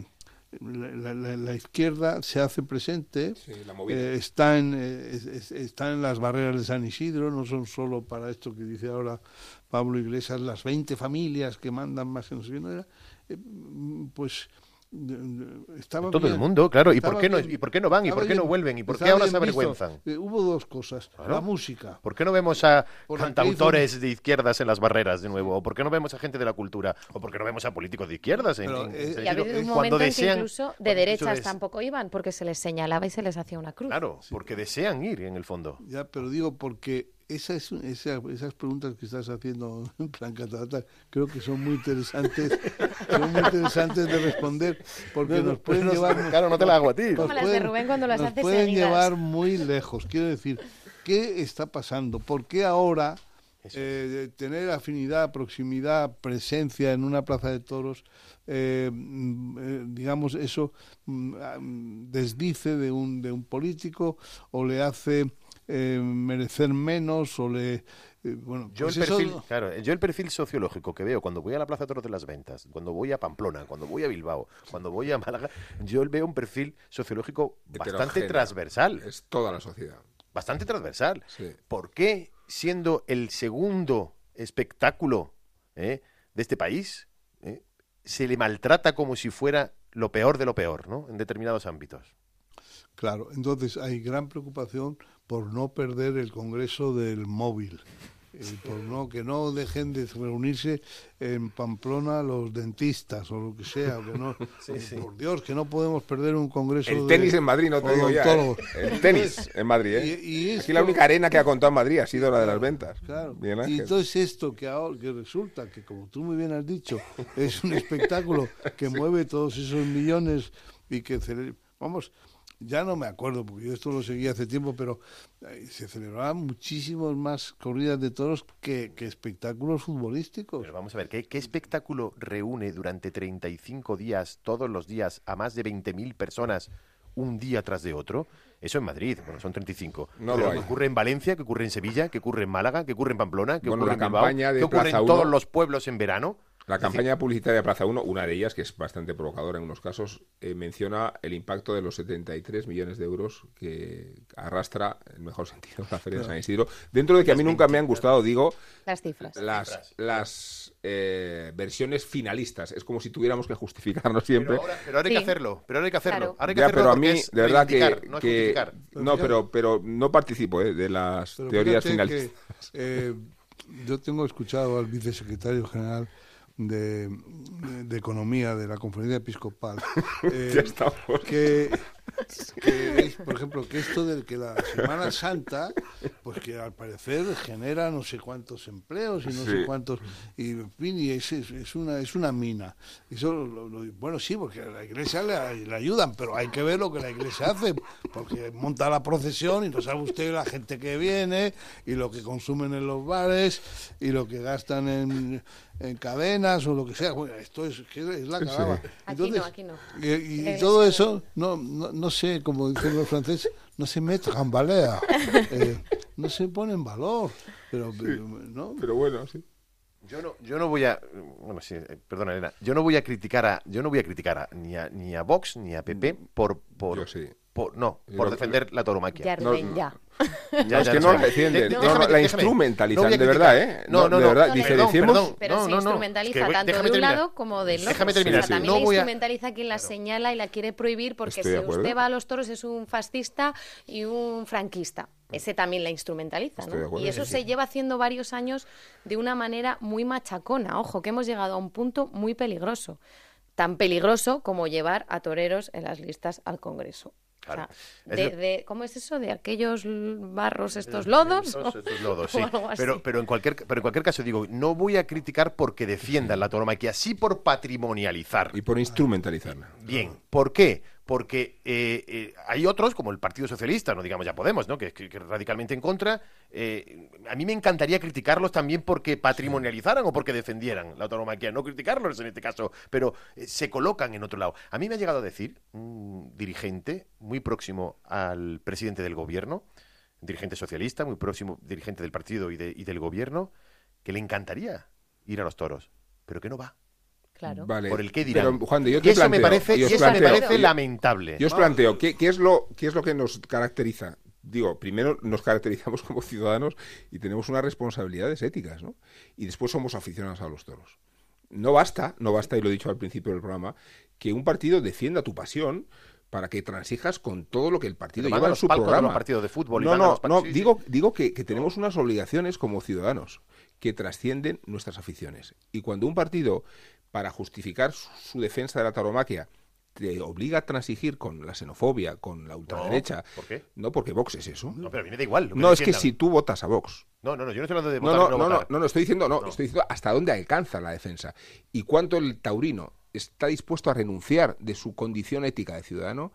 La, la- la izquierda se hace presente, Sí, eh, está, en, eh, es- es- está en las barreras de San Isidro, no son solo para esto que dice ahora Pablo Iglesias, las 20 familias que mandan más que no sé qué, no era, eh, pues estaba Todo el bien, mundo, claro. ¿Y por, qué no, bien, ¿Y por qué no van? ¿Y por qué no vuelven? ¿Y por qué ahora se avergüenzan? Eh, hubo dos cosas, Claro. la música, ¿Por qué no vemos a Por cantautores de izquierdas en las barreras de nuevo? ¿O por qué no vemos a gente de la cultura? ¿O por qué no vemos a políticos de izquierdas? En, Pero, en- eh, en- Y un cuando momento en que desean- incluso de derechas des- tampoco iban, porque se les señalaba y se les hacía una cruz. Claro, porque desean ir en el fondo. ya, pero digo porque esa es, esa- esas preguntas que estás haciendo en plan catalata, creo que son muy interesantes, son muy interesantes de responder, porque nos pueden no, llevar... claro, no te la hago a ti. nos Como las de Rubén cuando las nos pueden seguidas. llevar muy lejos. Quiero decir, ¿qué está pasando? ¿Por qué ahora eh, tener afinidad, proximidad, presencia en una plaza de toros, eh, mm, eh, digamos, eso mm, ah, mm, desdice de un, de un político o le hace eh, merecer menos o le eh, bueno, Yo, pues el eso- perfil, claro, yo el perfil sociológico que veo cuando voy a la Plaza Toros de las Ventas, cuando voy a Pamplona, cuando voy a Bilbao, cuando voy a Málaga, yo veo un perfil sociológico bastante transversal. Es toda la sociedad. Bastante transversal. Sí. ¿Por qué, siendo el segundo espectáculo eh, de este país, eh, se le maltrata como si fuera lo peor de lo peor, ¿no? En determinados ámbitos. Claro, entonces hay gran preocupación por no perder el Congreso del Móvil, eh, por no que no dejen de reunirse en Pamplona los dentistas o lo que sea, que no, por Dios, que no podemos perder un Congreso El de tenis en Madrid, no te digo ya. ¿eh? El tenis en Madrid, ¿eh? Y- y Aquí la única arena que ha contado Madrid ha sido la de las ventas. Claro. Y entonces esto que ahora que resulta que como tú muy bien has dicho es un espectáculo que mueve todos esos millones y que vamos ya no me acuerdo porque yo esto lo seguí hace tiempo pero eh, se celebraban muchísimos más corridas de toros que, que espectáculos futbolísticos. Pero vamos a ver, ¿qué, qué espectáculo reúne durante 35 días, todos los días, a más de 20.000 personas un día tras de otro? Eso en Madrid, bueno, son 35. No Pero lo que ocurre en Valencia, que ocurre en Sevilla, que ocurre en Málaga, que ocurre en Pamplona, que Bueno, ocurre en Bilbao, que ocurre en todos Uno- los pueblos en verano. La campaña publicitaria Plaza 1, una de ellas, que es bastante provocadora en unos casos, eh, menciona el impacto de los 73 millones de euros que arrastra, en el mejor sentido, la Feria de San Isidro. Dentro de que a mí nunca me han gustado, digo, Las cifras. las, las eh, versiones finalistas. Es como si tuviéramos que justificarnos siempre. Pero ahora, pero ahora hay Sí. que hacerlo, pero ahora hay que hacerlo. Claro. Ahora hay que Ya, hacerlo pero a mí, de verdad que, no que- pero, pero no participo eh, de las Pero teorías finalistas. que, eh, yo tengo escuchado al vicesecretario general de, de Economía de la Conferencia Episcopal eh, Ya estamos. que, que es, por ejemplo, que esto de que la Semana Santa, pues que al parecer genera no sé cuántos empleos y no sé Sí. cuántos, y en fin, y es, es, una, es una mina. Eso, lo- lo- bueno, sí, porque a la iglesia le, le ayudan, pero hay que ver lo que la iglesia hace, porque monta la procesión y no sabe usted la gente que viene y lo que consumen en los bares y lo que gastan en, en cadenas o lo que sea. Bueno, esto es, que es la calaba. Aquí no, aquí no. Y, y- todo eso, no, no, no sé, como dicen los franceses, no se mete en balea, eh, no se pone en valor, pero, pero, ¿no? Pero bueno, sí. Yo no, yo no voy a, bueno, sí, eh, perdona, Elena, yo no voy a criticar a, yo no voy a criticar a, ni a ni a Vox ni a PP por, por, Yo sí. por- no, Yo por lo- defender la tauromaquia. Yarden, no. ya. No, es que no la defienden, no, no, la instrumentalizan, de verdad. ¿eh? No, no, de no, verdad, Pero no, se instrumentaliza es que tanto de un terminar. lado como del otro. Déjame terminar. O sea, también No la voy a- instrumentaliza quien la señala y la quiere prohibir porque Estoy si usted va a los toros es un fascista y un franquista. Ese también la instrumentaliza, ¿no? Y eso sí, se lleva haciendo varios años de una manera muy machacona. Ojo, que hemos llegado a un punto muy peligroso. Tan peligroso como llevar a toreros en las listas al Congreso. Claro. O sea, Es de, ¿Cómo es eso? ¿De aquellos barros, estos lodos? Estos- estos lodos, sí. Pero, pero, en cualquier, pero en cualquier caso, digo, no voy a criticar porque defiendan la tauromaquia, sí por patrimonializar. Y por instrumentalizarla. Bien, ¿por qué? Porque eh, eh, hay otros, como el Partido Socialista, no digamos ya Podemos, ¿no? que, que radicalmente en contra. eh, a mí me encantaría criticarlos también porque patrimonializaran o porque defendieran la tauromaquia. No criticarlos en este caso, pero se colocan en otro lado. A mí me ha llegado a decir un dirigente muy próximo al presidente del gobierno, un dirigente socialista, muy próximo dirigente del partido y del gobierno, que le encantaría ir a los toros, pero que no va. Claro. Vale. Por el qué dirán. Pero, Juan de, yo y te eso me parece, y y os eso me planteo, parece y- lamentable. Yo os planteo, ¿qué, qué es lo, ¿qué es lo que nos caracteriza? Digo, primero nos caracterizamos como ciudadanos y tenemos unas responsabilidades éticas, ¿no? Y después somos aficionados a los toros. No basta, no basta, y lo he dicho al principio del programa, que un partido defienda tu pasión para que transijas con todo lo que el partido lleva en su programa. los partidos de fútbol no, no, no, sí, sí. digo, digo que, que tenemos unas obligaciones como ciudadanos que trascienden nuestras aficiones. Y cuando un partido, para justificar su, su defensa de la tauromaquia, te obliga a transigir con la xenofobia, con la ultraderecha. ¿por qué? No, porque Vox es eso. No, pero a mí me da igual. No, es que si tú votas a Vox. No, no, no, yo no estoy hablando de votar no, no, no, no, votar. no, no, estoy diciendo, no, No. estoy diciendo hasta dónde alcanza la defensa y cuánto el taurino está dispuesto a renunciar de su condición ética de ciudadano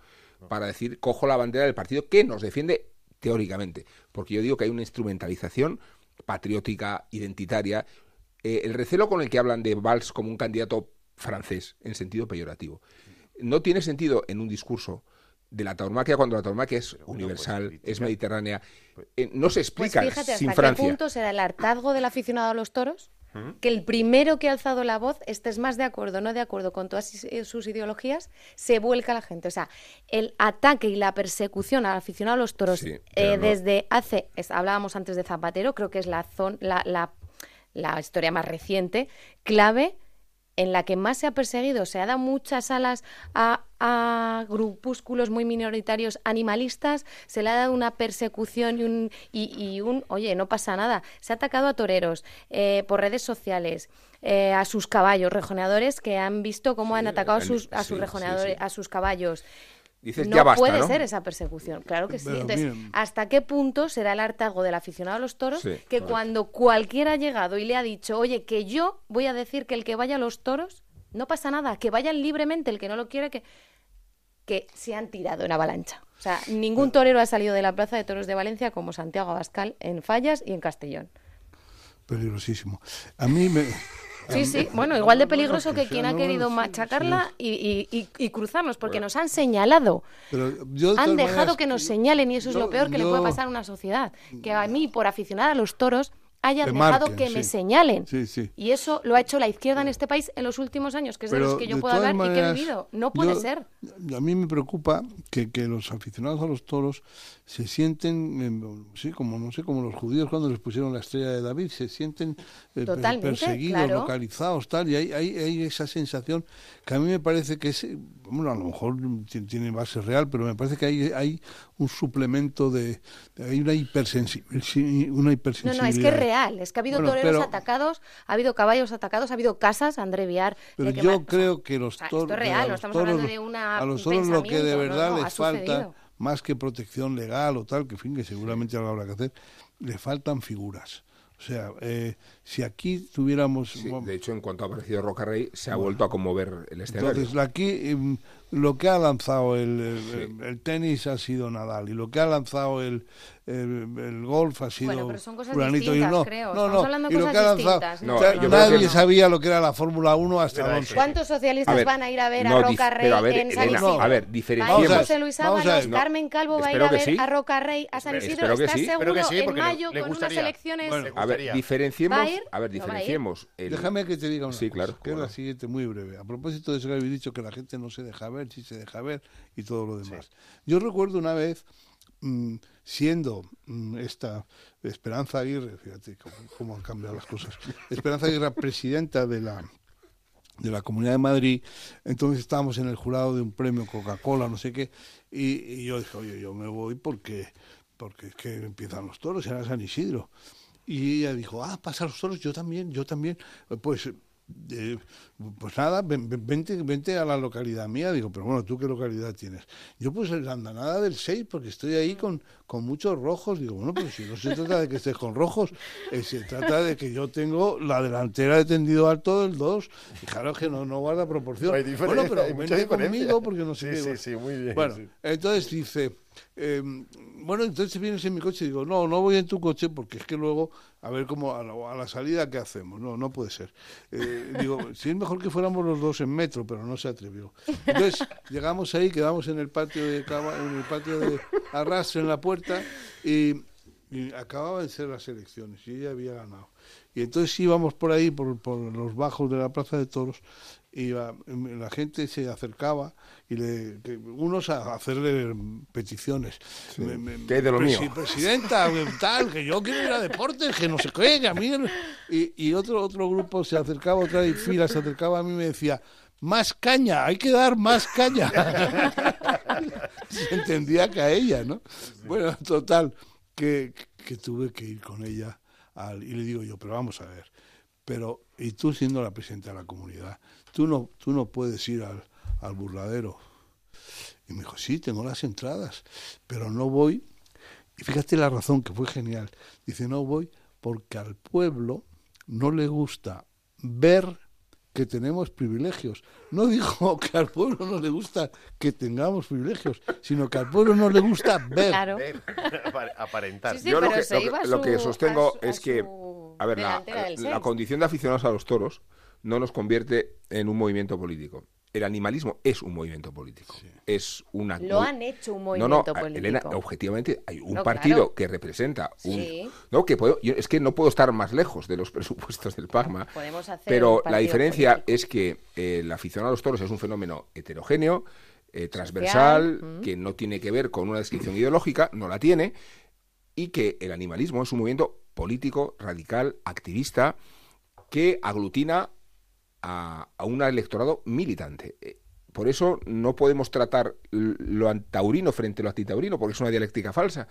para decir, cojo la bandera del partido que nos defiende teóricamente. Porque yo digo que hay una instrumentalización patriótica, identitaria, eh, el recelo con el que hablan de Valls como un candidato francés en sentido peyorativo. No tiene sentido en un discurso de la tauromaquia cuando la tauromaquia es universal, pues, es mediterránea. Eh, no se Pues explica fíjate sin hasta Francia. qué punto será el hartazgo del aficionado a los toros ¿Mm? que el primero que ha alzado la voz estés más de acuerdo o no de acuerdo con todas sus- eh, sus ideologías, se vuelca a la gente. O sea, el ataque y la persecución al aficionado a los toros Sí, eh, pero no- desde hace, es- hablábamos antes de Zapatero, creo que es la, zon- la, la, la historia más reciente, clave en la que más se ha perseguido, se ha dado muchas alas a, a grupúsculos muy minoritarios animalistas, se le ha dado una persecución y un, y, y un oye, no pasa nada. Se ha atacado a toreros eh, por redes sociales, eh, a sus caballos, rejoneadores que han visto cómo han atacado a el- sus, a sus sí, rejoneadores, sí. a sus caballos. Dices, no ya basta, puede ¿no? ser esa persecución, claro que sí. Pero Entonces, ¿hasta qué punto será el hartazgo del aficionado a los toros Sí, que correcto. cuando cualquiera ha llegado y le ha dicho, oye, que yo voy a decir que el que vaya a los toros, no pasa nada, que vayan libremente, el que no lo quiere, que, que se han tirado en avalancha. O sea, ningún torero ha salido de la Plaza de Toros de Valencia como Santiago Abascal en Fallas y en Castellón. Peligrosísimo. A mí me... Sí, a sí, mí- bueno, igual de peligroso que quien ha querido machacarla y, y- y- cruzarnos, porque nos han señalado. Pero yo de Han dejado maneras, que nos señalen y eso es yo- lo peor que le puede pasar a una sociedad. Que a mí, por aficionada a los toros, hayan dejado marquen, que me señalen. Sí, sí. Y eso lo ha hecho la izquierda en este país en los últimos años, que es de los que yo puedo hablar y que he vivido. No puede yo- ser. A mí me preocupa que, que los aficionados a los toros se sienten, eh, sí, como no sé, como los judíos cuando les pusieron la estrella de David, se sienten eh, perseguidos, claro. localizados, tal, y hay, hay, hay esa sensación que a mí me parece que es, bueno, a lo mejor ti- tiene base real, pero me parece que hay, hay un suplemento de, hay una hipersensibilidad. Una No, hipersensibilidad. no, es que es real. Es que ha habido Bueno, toreros pero- atacados, ha habido caballos atacados, ha habido casas, André Viar. Pero yo creo que los o sea, toros. esto es real, a no estamos hablando de una A los toros lo que de no, verdad no, les falta. Más que protección legal o tal, que en fin, que seguramente algo habrá que hacer, le faltan figuras. O sea, eh, si aquí tuviéramos. Sí, bueno, de hecho, en cuanto ha aparecido Roca Rey, se ha vuelto a conmover el escenario. entonces, aquí em, lo que ha lanzado el, el- el tenis ha sido Nadal y lo que ha lanzado el, el, el golf ha sido. Bueno, pero son cosas y distintas, no, creo. no, Estamos no, hablando de y lo cosas que ha lanzado- distintas. No, o sea, yo nadie que sabía lo que era la Fórmula 1 hasta Alonso. ¿Cuántos socialistas A ver, van a ir a ver no, a Roca Rey pero a ver, en San Elena, Isidro? a ver, diferenciemos. José Luis Ábalos. Carmen Calvo va a ir a ver sí. a Roca Rey a San Espero Isidro. que ¿Estás sí. seguro sí, en mayo con unas elecciones? Bueno, Le A ver, diferenciemos. ¿Va a ir? A ver, diferenciemos. el- Déjame que te diga una Sí, cosa, claro, que es la siguiente, muy breve. A propósito de eso que habéis dicho, que la gente no se deja ver, sí se deja ver y todo lo demás. Yo recuerdo una vez, mm, siendo mm, esta Esperanza Aguirre, fíjate cómo, cómo han cambiado las cosas, Esperanza Aguirre, presidenta de la de la Comunidad de Madrid, entonces estábamos en el jurado de un premio Coca-Cola, no sé qué, y, y yo dije, oye, yo me voy porque, porque es que empiezan los toros, era San Isidro. Y ella dijo, ah, pasa los toros, yo también, yo también. Pues, eh, pues nada, ven- ven- vente, vente a la localidad mía. Digo, pero bueno, ¿tú qué localidad tienes? Yo pues en la andanada del 6, porque estoy ahí con, con muchos rojos. Digo, bueno, pues si no se trata de que estés con rojos, eh, se trata de que yo tengo la delantera de tendido alto del 2. Y claro que no, no guarda proporción. No bueno, pero vente conmigo porque no sé Sí, qué. sí, sí, muy bien, Bueno, sí. entonces dice, eh, bueno, entonces vienes en mi coche y digo, no, no voy en tu coche porque es que luego, a ver cómo, a la, a la salida, ¿qué hacemos? No, no puede ser. Eh, digo, si es mejor que fuéramos los dos en metro, pero no se atrevió. Entonces llegamos ahí, quedamos en el patio de en el patio de arrastre en la puerta y, y acababan de ser las elecciones y ella había ganado. Y entonces íbamos por ahí, por, por los bajos de la Plaza de Toros, iba, la gente se acercaba y le, unos a hacerle peticiones. Me- me- ¿Qué de lo presi- mío? Presidenta, tal, que yo quiero ir a deportes, que no sé qué, que a mí... Y, y otro, otro grupo se acercaba, otra fila se acercaba a mí y me decía, más caña, hay que dar más caña. se entendía que a ella, ¿no? Bueno, total, que, que tuve que ir con ella al, y le digo yo, pero vamos a ver, pero y tú siendo la presidenta de la comunidad, tú no, tú no puedes ir al, al burladero. Y me dijo, sí, tengo las entradas, pero no voy. Y fíjate la razón, que fue genial. Dice, no voy porque al pueblo no le gusta ver que tenemos privilegios. No dijo que al pueblo no le gusta que tengamos privilegios, sino que al pueblo no le gusta ver. Claro. Ver, apar- aparentar. Sí, sí, Yo lo que, lo lo sostengo a su- a es que, su a ver, la, la condición de aficionados a los toros no nos convierte en un movimiento político. el animalismo es un movimiento político. Es una Lo han hecho un no, movimiento no, político. Elena, objetivamente hay un No, partido claro. que representa un... Sí. No, que puedo- yo- es que no puedo estar más lejos de los presupuestos del Parma, Podemos hacer pero la diferencia político. es que eh, el aficionado a los toros es un fenómeno heterogéneo, eh, transversal, mm. que no tiene que ver con una descripción ideológica, no la tiene, y que el animalismo es un movimiento político, radical, activista, que aglutina a, un electorado militante. Eh, Por eso no podemos tratar lo antaurino frente a lo antitaurino, porque es una dialéctica falsa.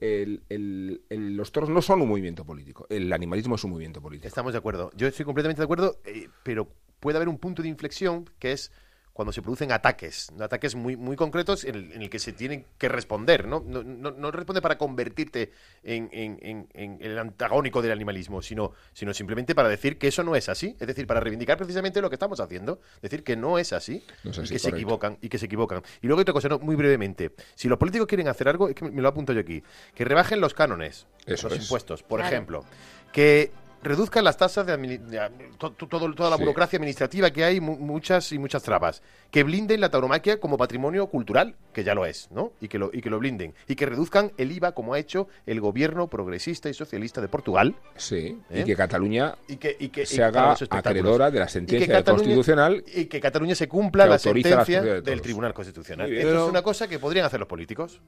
Los toros no son un movimiento político, el animalismo es un movimiento político. Estamos de acuerdo. Yo estoy completamente de acuerdo, eh, pero puede haber un punto de inflexión que es cuando se producen ataques, ataques muy, muy concretos en el, en el que se tienen que responder, ¿no? No, no, no responde para convertirte en, en- en- en el antagónico del animalismo, sino, sino simplemente para decir que eso no es así, es decir, para reivindicar precisamente lo que estamos haciendo, decir que no es así, No es y que se equivocan, y que se equivocan. Y luego otra cosa, no, muy brevemente, si los políticos quieren hacer algo, es que me lo apunto yo aquí, que rebajen los cánones, Eso los es. impuestos, por Claro. ejemplo, que reduzcan las tasas de, de- to- to- todo- toda la Sí. burocracia administrativa que hay, mu- muchas y muchas trabas, que blinden la tauromaquia como patrimonio cultural, que ya lo es, ¿no? Y que lo, y que lo blinden, y que reduzcan el IVA como ha hecho el gobierno progresista y socialista de Portugal, Sí, ¿Eh? y que Cataluña y que, y que y se claro, haga acreedora de la Y que sentencia Cataluña- Constitucional. y que Cataluña se cumpla la sentencia del. Tribunal Constitucional. Muy Esto bien. es una cosa que podrían hacer los políticos.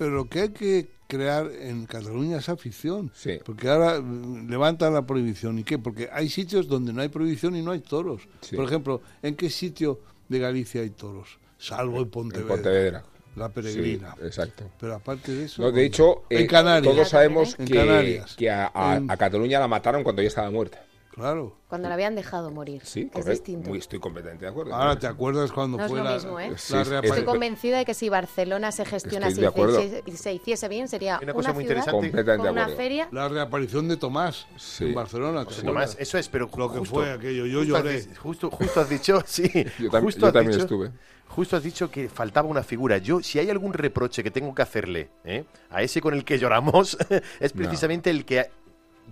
Pero lo que hay que crear en Cataluña es afición. Sí. Porque ahora mm, levantan la prohibición. ¿Y qué? Porque hay sitios donde no hay prohibición y no hay toros. Sí. Por ejemplo, ¿en qué sitio de Galicia hay toros? Salvo en En Pontevedra. Pontevedra. La peregrina. Sí, exacto. Pero aparte de eso... No, de hecho, en eh, Canarias. todos sabemos que, a, a Cataluña la mataron cuando ya estaba muerta. Claro. Cuando la habían dejado morir. Sí, es correcto. distinto. Muy- estoy completamente de acuerdo. Ahora, ¿te acuerdas cuando No es fue lo la, mismo, ¿eh? la Sí, es- reaparición? Estoy convencida de que si Barcelona se de y se hiciese, y se hiciese bien, sería una una, cosa muy ciudad interesante. Completamente con de una acuerdo. feria. La reaparición de Tomás Sí. en Barcelona. Tomás, eso es, pero Lo que justo, fue aquello, yo justo has lloré. di- Justo, justo has dicho, sí. Yo, tam- justo yo has también dicho- estuve. Justo has dicho que faltaba una figura. Yo, si hay algún reproche que tengo que hacerle ¿eh? a ese con el que lloramos, es No. precisamente el que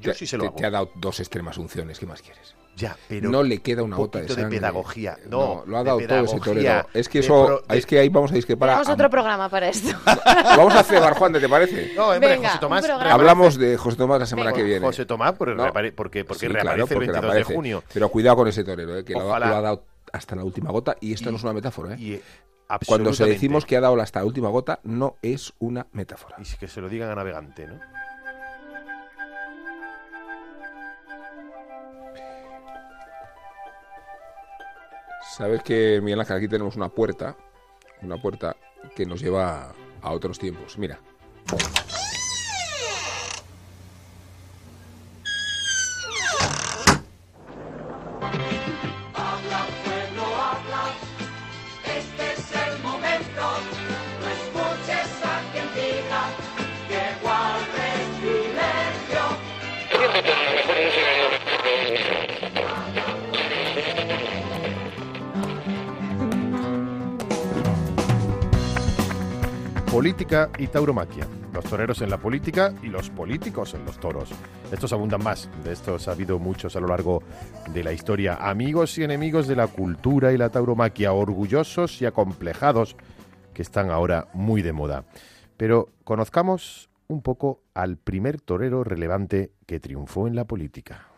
yo Te- sí se lo te, hago. te ha dado dos extremas unciones. ¿Qué más quieres? Ya, pero no le queda una un gota de pedagogía. No, lo ha dado todo ese torero. Es que eso, pro- de- es que ahí vamos a discrepar. Tenemos a- otro programa para esto. Vamos a cebar, Juan, ¿te parece? No, hombre, Venga, José Tomás. Hablamos de José Tomás la semana Venga. que viene. José Tomás por- No. reapare- porque, porque Sí, reaparece claro, porque el 22 reaparece. de junio. Pero cuidado con ese torero, eh, que lo, ha- Ojalá. lo ha dado hasta la última gota y esto Y- no es una metáfora. ¿eh? Y, eh, Cuando se decimos que ha dado hasta la última gota, no es una metáfora. Y que se lo digan a Navegante, ¿no? Sabes que, Miguel aquí tenemos una puerta, una puerta que nos lleva a otros tiempos. Mira. Y tauromaquia. Los toreros en la política y los políticos en los toros. Estos abundan más. De estos ha habido muchos a lo largo de la historia. Amigos y enemigos de la cultura y la tauromaquia, orgullosos y acomplejados, que están ahora muy de moda. Pero conozcamos un poco al primer torero relevante que triunfó en la política.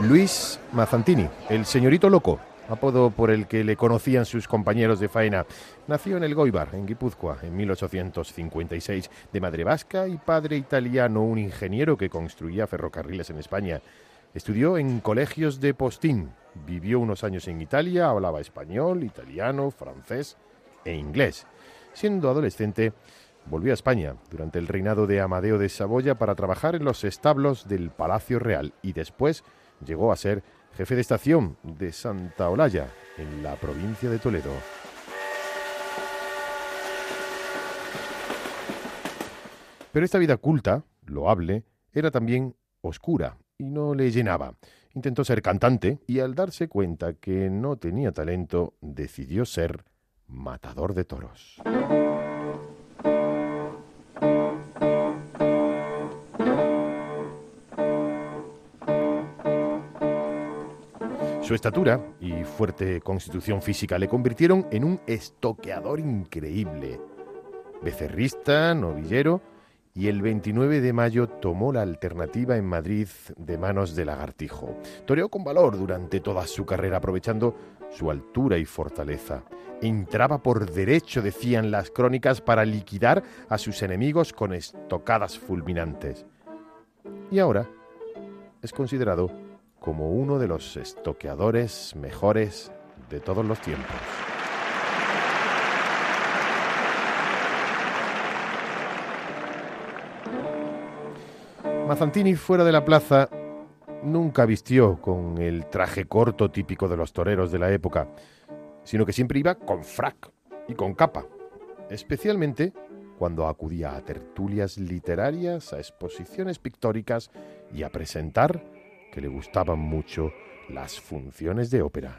Luis Mazzantini, el señorito loco, apodo por el que le conocían sus compañeros de faena. Nació en el Goibar, en Guipúzcoa, en 1856, de madre vasca y padre italiano, un ingeniero que construía ferrocarriles en España. Estudió en colegios de postín, vivió unos años en Italia, hablaba español, italiano, francés e inglés. Siendo adolescente, volvió a España durante el reinado de Amadeo de Saboya para trabajar en los establos del Palacio Real y después llegó a ser jefe de estación de Santa Olalla, en la provincia de Toledo. Pero esta vida culta, loable, era también oscura y no le llenaba. Intentó ser cantante y al darse cuenta que no tenía talento, decidió ser matador de toros. Su estatura y fuerte constitución física le convirtieron en un estoqueador increíble. Becerrista, novillero, y el 29 de mayo tomó la alternativa en Madrid de manos de Lagartijo. Toreó con valor durante toda su carrera, aprovechando su altura y fortaleza. Entraba por derecho, decían las crónicas, para liquidar a sus enemigos con estocadas fulminantes. Y ahora es considerado como uno de los estoqueadores mejores de todos los tiempos. Mazantini fuera de la plaza nunca vistió con el traje corto típico de los toreros de la época, sino que siempre iba con frac y con capa, especialmente cuando acudía a tertulias literarias, a exposiciones pictóricas y a presentar, que le gustaban mucho, las funciones de ópera.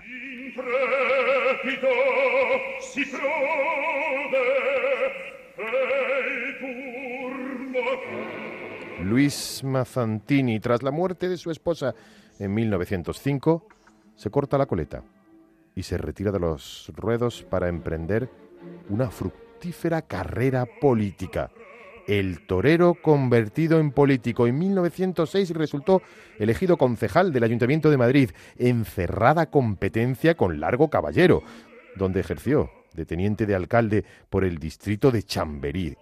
Luis Mazzantini, tras la muerte de su esposa en 1905, se corta la coleta y se retira de los ruedos para emprender una fructífera carrera política. El torero convertido en político en 1906 resultó elegido concejal del Ayuntamiento de Madrid, en cerrada competencia con Largo Caballero, donde ejerció de teniente de alcalde por el distrito de Chamberí,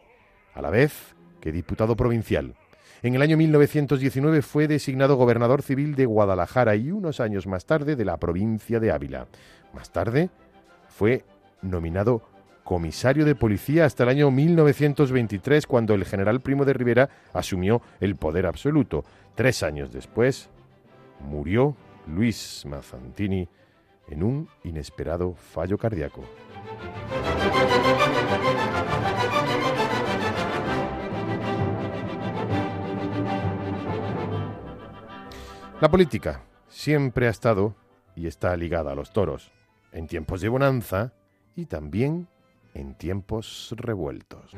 a la vez que diputado provincial. En el año 1919 fue designado gobernador civil de Guadalajara y unos años más tarde de la provincia de Ávila. Más tarde fue nominado comisario de policía hasta el año 1923, cuando el general Primo de Rivera asumió el poder absoluto. Tres años después murió Luis Mazzantini en un inesperado fallo cardíaco. La política siempre ha estado y está ligada a los toros, en tiempos de bonanza y también en tiempos revueltos.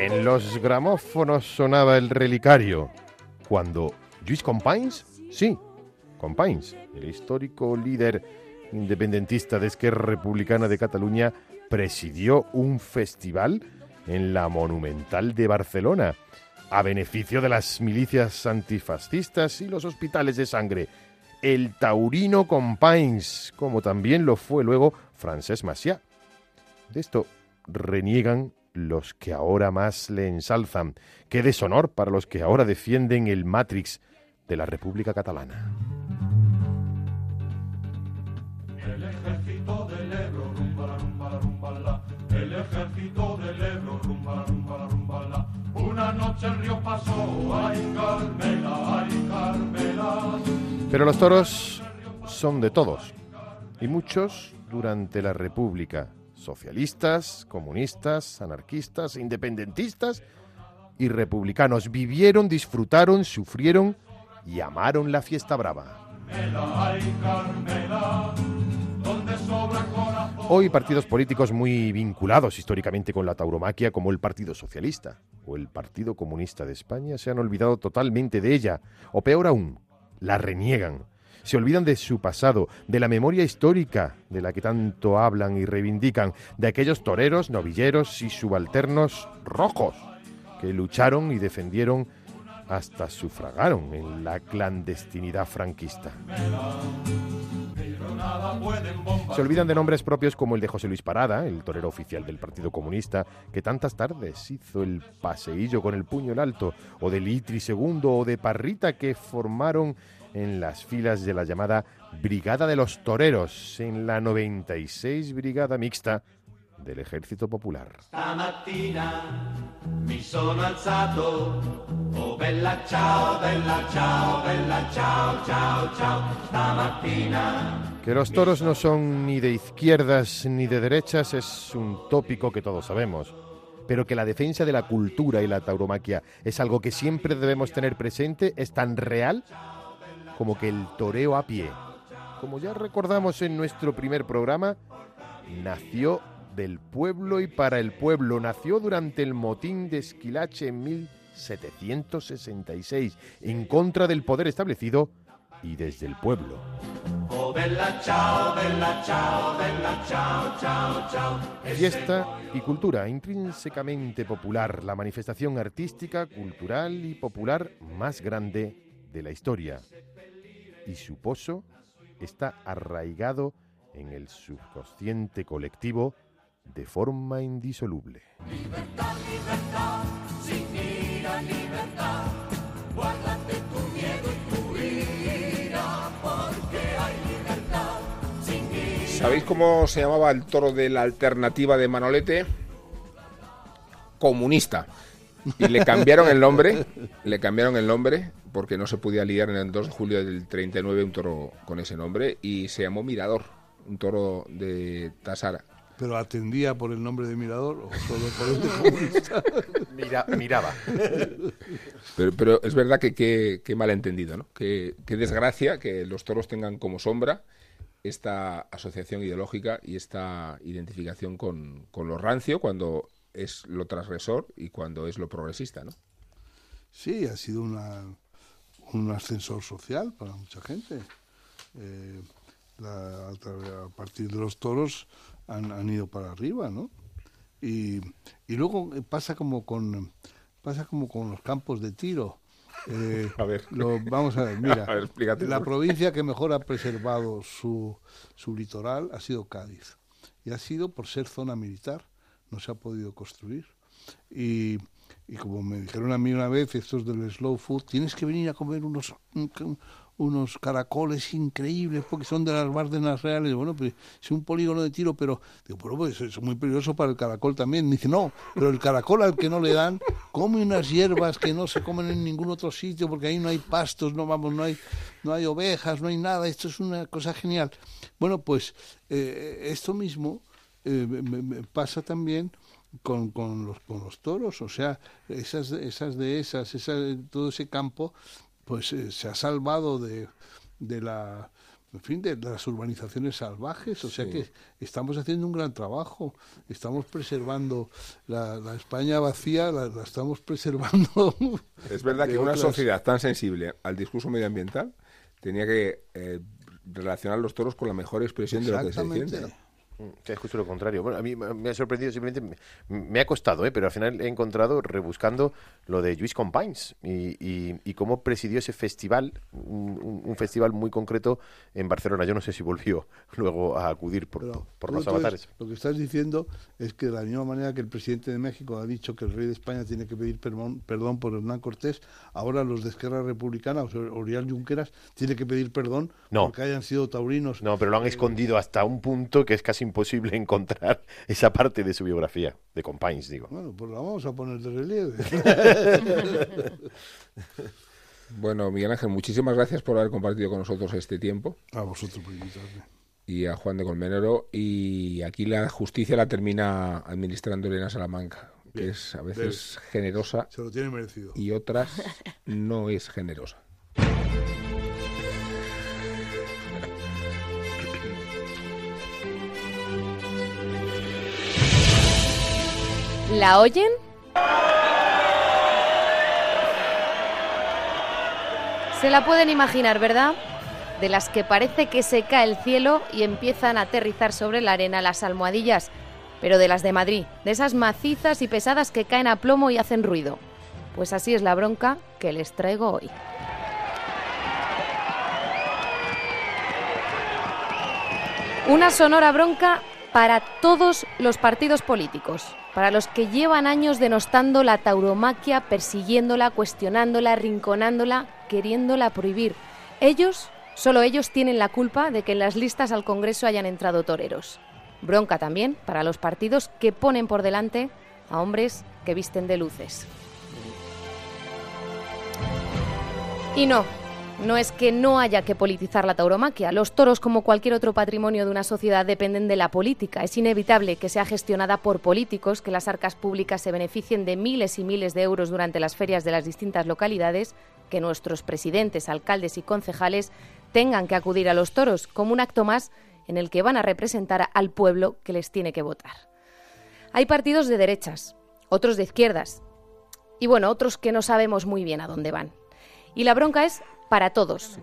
En los gramófonos sonaba el relicario, cuando Luis Companys, sí, Companys, el histórico líder independentista de Esquerra Republicana de Cataluña, presidió un festival en la Monumental de Barcelona, a beneficio de las milicias antifascistas y los hospitales de sangre. El Taurino Companys, como también lo fue luego Francesc Macià. De esto reniegan los que ahora más le ensalzan. Qué deshonor para los que ahora defienden el Matrix de la República Catalana. Ejército del Ebro, rumba rumba la rumba la. Una noche el río pasó, ay Carmela, ay Carmela. Pero los toros son de todos, y muchos durante la República, socialistas, comunistas, anarquistas, independentistas y republicanos, vivieron, disfrutaron, sufrieron y amaron la fiesta brava. Hoy partidos políticos muy vinculados históricamente con la tauromaquia como el Partido Socialista o el Partido Comunista de España se han olvidado totalmente de ella, o peor aún, la reniegan. Se olvidan de su pasado, de la memoria histórica de la que tanto hablan y reivindican, de aquellos toreros, novilleros y subalternos rojos que lucharon y defendieron hasta sufragaron en la clandestinidad franquista. Se olvidan de nombres propios como el de José Luis Parada, el torero oficial del Partido Comunista, que tantas tardes hizo el paseillo con el puño en alto, o de Litri II o de Parrita, que formaron en las filas de la llamada Brigada de los Toreros, en la 96 Brigada Mixta del Ejército Popular. mi sono alzato, oh bella ciao, bella ciao, bella ciao, ciao, ciao, stamattina. Que los toros no son ni de izquierdas ni de derechas es un tópico que todos sabemos, pero que la defensa de la cultura y la tauromaquia es algo que siempre debemos tener presente, es tan real como que el toreo a pie, como ya recordamos en nuestro primer programa, nació del pueblo y para el pueblo, nació durante el motín de Esquilache en 1766, en contra del poder establecido y desde el pueblo. Oh. Fiesta y cultura intrínsecamente popular, la manifestación artística, cultural y popular más grande de la historia. Y su pozo está arraigado en el subconsciente colectivo de forma indisoluble. Libertad, libertad, sin ira, libertad. Guárdate tu miedo y tu ira, porque hay libertad, sin ira. ¿Sabéis cómo se llamaba el toro de la alternativa de Manolete? Comunista. Y le cambiaron el nombre, le cambiaron el nombre porque no se podía liar en el 2 de julio del 39 un toro con ese nombre y se llamó Mirador, un toro de Tasara. ¿Pero atendía por el nombre de Mirador o solo por el de comunista? Mira, miraba. Pero, pero es verdad que qué malentendido, ¿no? Qué, qué desgracia que los toros tengan como sombra esta asociación ideológica y esta identificación con, con lo rancio cuando es lo transgresor y cuando es lo progresista, ¿no? Sí, ha sido una, un ascensor social para mucha gente. Eh, la- a partir de los toros han, han ido para arriba, ¿no? Y, y luego eh, pasa como con pasa como con los campos de tiro. Eh, A ver. lo- vamos a ver, mira, A ver, la provincia que mejor ha preservado su, su litoral ha sido Cádiz. Y ha sido por ser zona militar, no se ha podido construir. Y, y como me dijeron a mí una vez, estos del slow food, tienes que venir a comer unos, un- unos caracoles increíbles porque son de las Bárdenas reales. Bueno, pues es un polígono de tiro, pero digo, pero pues, es muy peligroso para el caracol también. Dice, no, pero el caracol al que no le dan come unas hierbas que no se comen en ningún otro sitio porque ahí no hay pastos, no vamos, no hay, no hay ovejas, no hay nada. Esto es una cosa genial. Bueno, pues eh, esto mismo eh, pasa también con, con, los, con los toros, o sea, esas, esas de esas, esa- todo ese campo, pues eh, se ha salvado de, de la en fin, de las urbanizaciones salvajes, o sea Sí. que estamos haciendo un gran trabajo, estamos preservando la, la España vacía, la, la estamos preservando. Es verdad que una sociedad tan sensible al discurso medioambiental tenía que eh, relacionar los toros con la mejor expresión de lo que se Exactamente. siente. Es justo lo contrario. Bueno, a mí me ha sorprendido, simplemente me, me ha costado, ¿eh? pero al final he encontrado, rebuscando, lo de Luis Companys y, y, y cómo presidió ese festival, un, un- festival muy concreto en Barcelona. Yo no sé si volvió luego a acudir por, Pero, por los avatares. Lo que estás diciendo es que de la misma manera que el presidente de México ha dicho que el rey de España tiene que pedir perdón, perdón por Hernán Cortés, ahora los de Esquerra Republicana, o sea, Oriol Junqueras, tiene que pedir perdón No. porque hayan sido taurinos. No, pero lo han escondido hasta un punto que es casi imposible encontrar esa parte de su biografía, de Companys, digo. Bueno, pues la vamos a poner de relieve. Bueno, Miguel Ángel, muchísimas gracias por haber compartido con nosotros este tiempo a vosotros por invitarme. y a Juan de Colmenero. Y aquí la justicia la termina administrando Elena Salamanca, que es a veces generosa Se lo tiene merecido. y otras no es generosa. ¿La oyen? Se la pueden imaginar, ¿verdad? De las que parece que se cae el cielo y empiezan a aterrizar sobre la arena las almohadillas, pero de las de Madrid, de esas macizas y pesadas que caen a plomo y hacen ruido. Pues así es la bronca que les traigo hoy. Una sonora bronca para todos los partidos políticos, para los que llevan años denostando la tauromaquia, persiguiéndola, cuestionándola, rinconándola, queriéndola prohibir. Ellos, solo ellos tienen la culpa de que en las listas al Congreso hayan entrado toreros. Bronca también para los partidos que ponen por delante a hombres que visten de luces. Y no, no es que no haya que politizar la tauromaquia. Los toros, como cualquier otro patrimonio de una sociedad, dependen de la política. Es inevitable que sea gestionada por políticos, que las arcas públicas se beneficien de miles y miles de euros durante las ferias de las distintas localidades que nuestros presidentes, alcaldes y concejales tengan que acudir a los toros como un acto más en el que van a representar al pueblo que les tiene que votar. Hay partidos de derechas, otros de izquierdas y bueno, otros que no sabemos muy bien a dónde van. Y la bronca es para todos.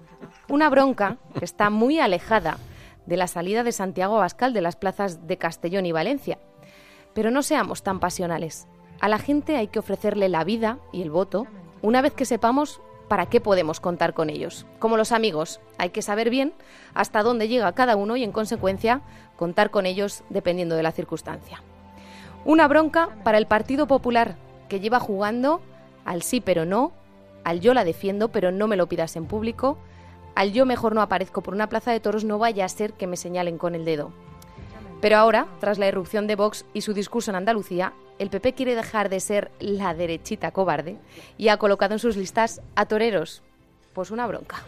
Una bronca que está muy alejada de la salida de Santiago Abascal de las plazas de Castellón y Valencia. Pero no seamos tan pasionales. A la gente hay que ofrecerle la vida y el voto una vez que sepamos para qué podemos contar con ellos. Como los amigos, hay que saber bien hasta dónde llega cada uno y en consecuencia contar con ellos dependiendo de la circunstancia. Una bronca para el Partido Popular que lleva jugando al sí pero no, al yo la defiendo pero no me lo pidas en público, al yo mejor no aparezco por una plaza de toros no vaya a ser que me señalen con el dedo. Pero ahora, tras la irrupción de Vox y su discurso en Andalucía, el PP quiere dejar de ser la derechita cobarde y ha colocado en sus listas a toreros. Pues una bronca.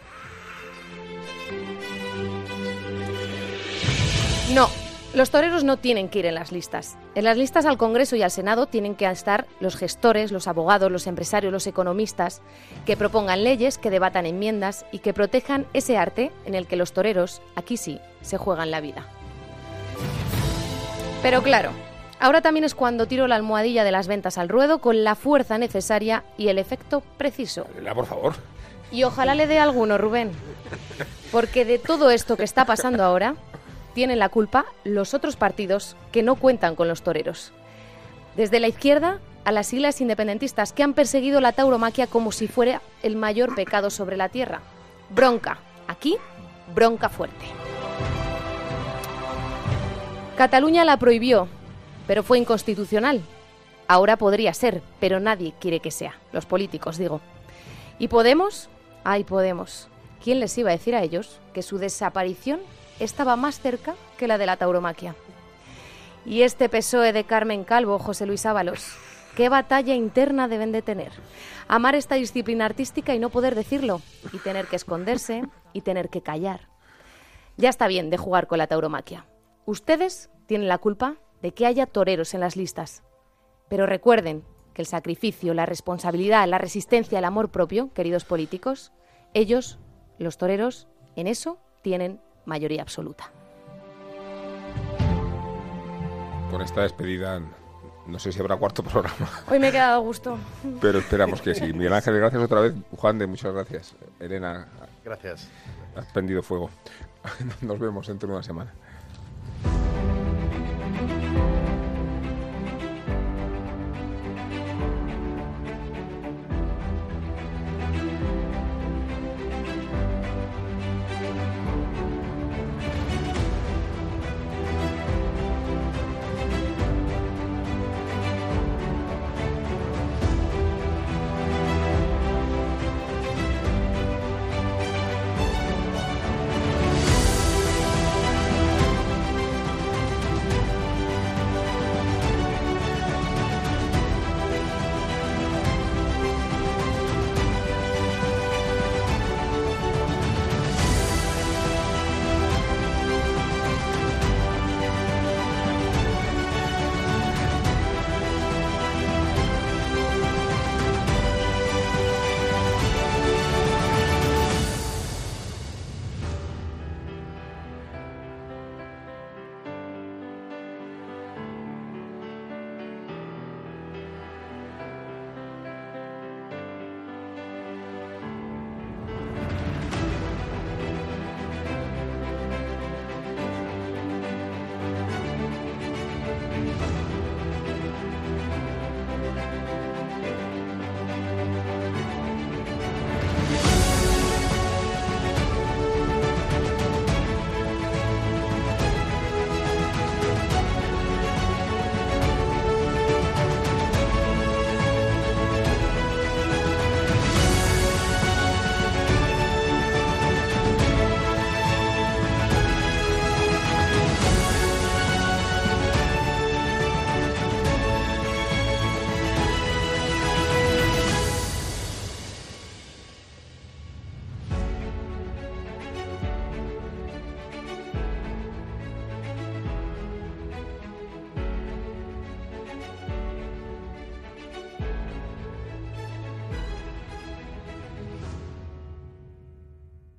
No, los toreros no tienen que ir en las listas. En las listas al Congreso y al Senado tienen que estar los gestores, los abogados, los empresarios, los economistas, que propongan leyes, que debatan enmiendas y que protejan ese arte en el que los toreros, aquí sí, se juegan la vida. Pero claro, ahora también es cuando tiro la almohadilla de las ventas al ruedo con la fuerza necesaria y el efecto preciso. La, por favor. Y ojalá le dé alguno, Rubén. Porque de todo esto que está pasando ahora, tienen la culpa los otros partidos que no cuentan con los toreros. Desde la izquierda a las siglas independentistas que han perseguido la tauromaquia como si fuera el mayor pecado sobre la tierra. Bronca. Aquí, bronca fuerte. Cataluña la prohibió, pero fue inconstitucional. Ahora podría ser, pero nadie quiere que sea. Los políticos, digo. ¿Y Podemos? Ay, Podemos. ¿Quién les iba a decir a ellos que su desaparición estaba más cerca que la de la tauromaquia? Y este PSOE de Carmen Calvo, José Luis Ábalos, ¿qué batalla interna deben de tener? Amar esta disciplina artística y no poder decirlo, y tener que esconderse y tener que callar. Ya está bien de jugar con la tauromaquia. Ustedes tienen la culpa de que haya toreros en las listas. Pero recuerden que el sacrificio, la responsabilidad, la resistencia, el amor propio, queridos políticos, ellos, los toreros, en eso tienen mayoría absoluta. Con esta despedida, no sé si habrá cuarto programa. Hoy me he quedado a gusto. Pero esperamos que sí. Miguel Ángel, gracias otra vez. Juan de, muchas gracias. Elena. Gracias. Has prendido fuego. Nos vemos dentro de una semana.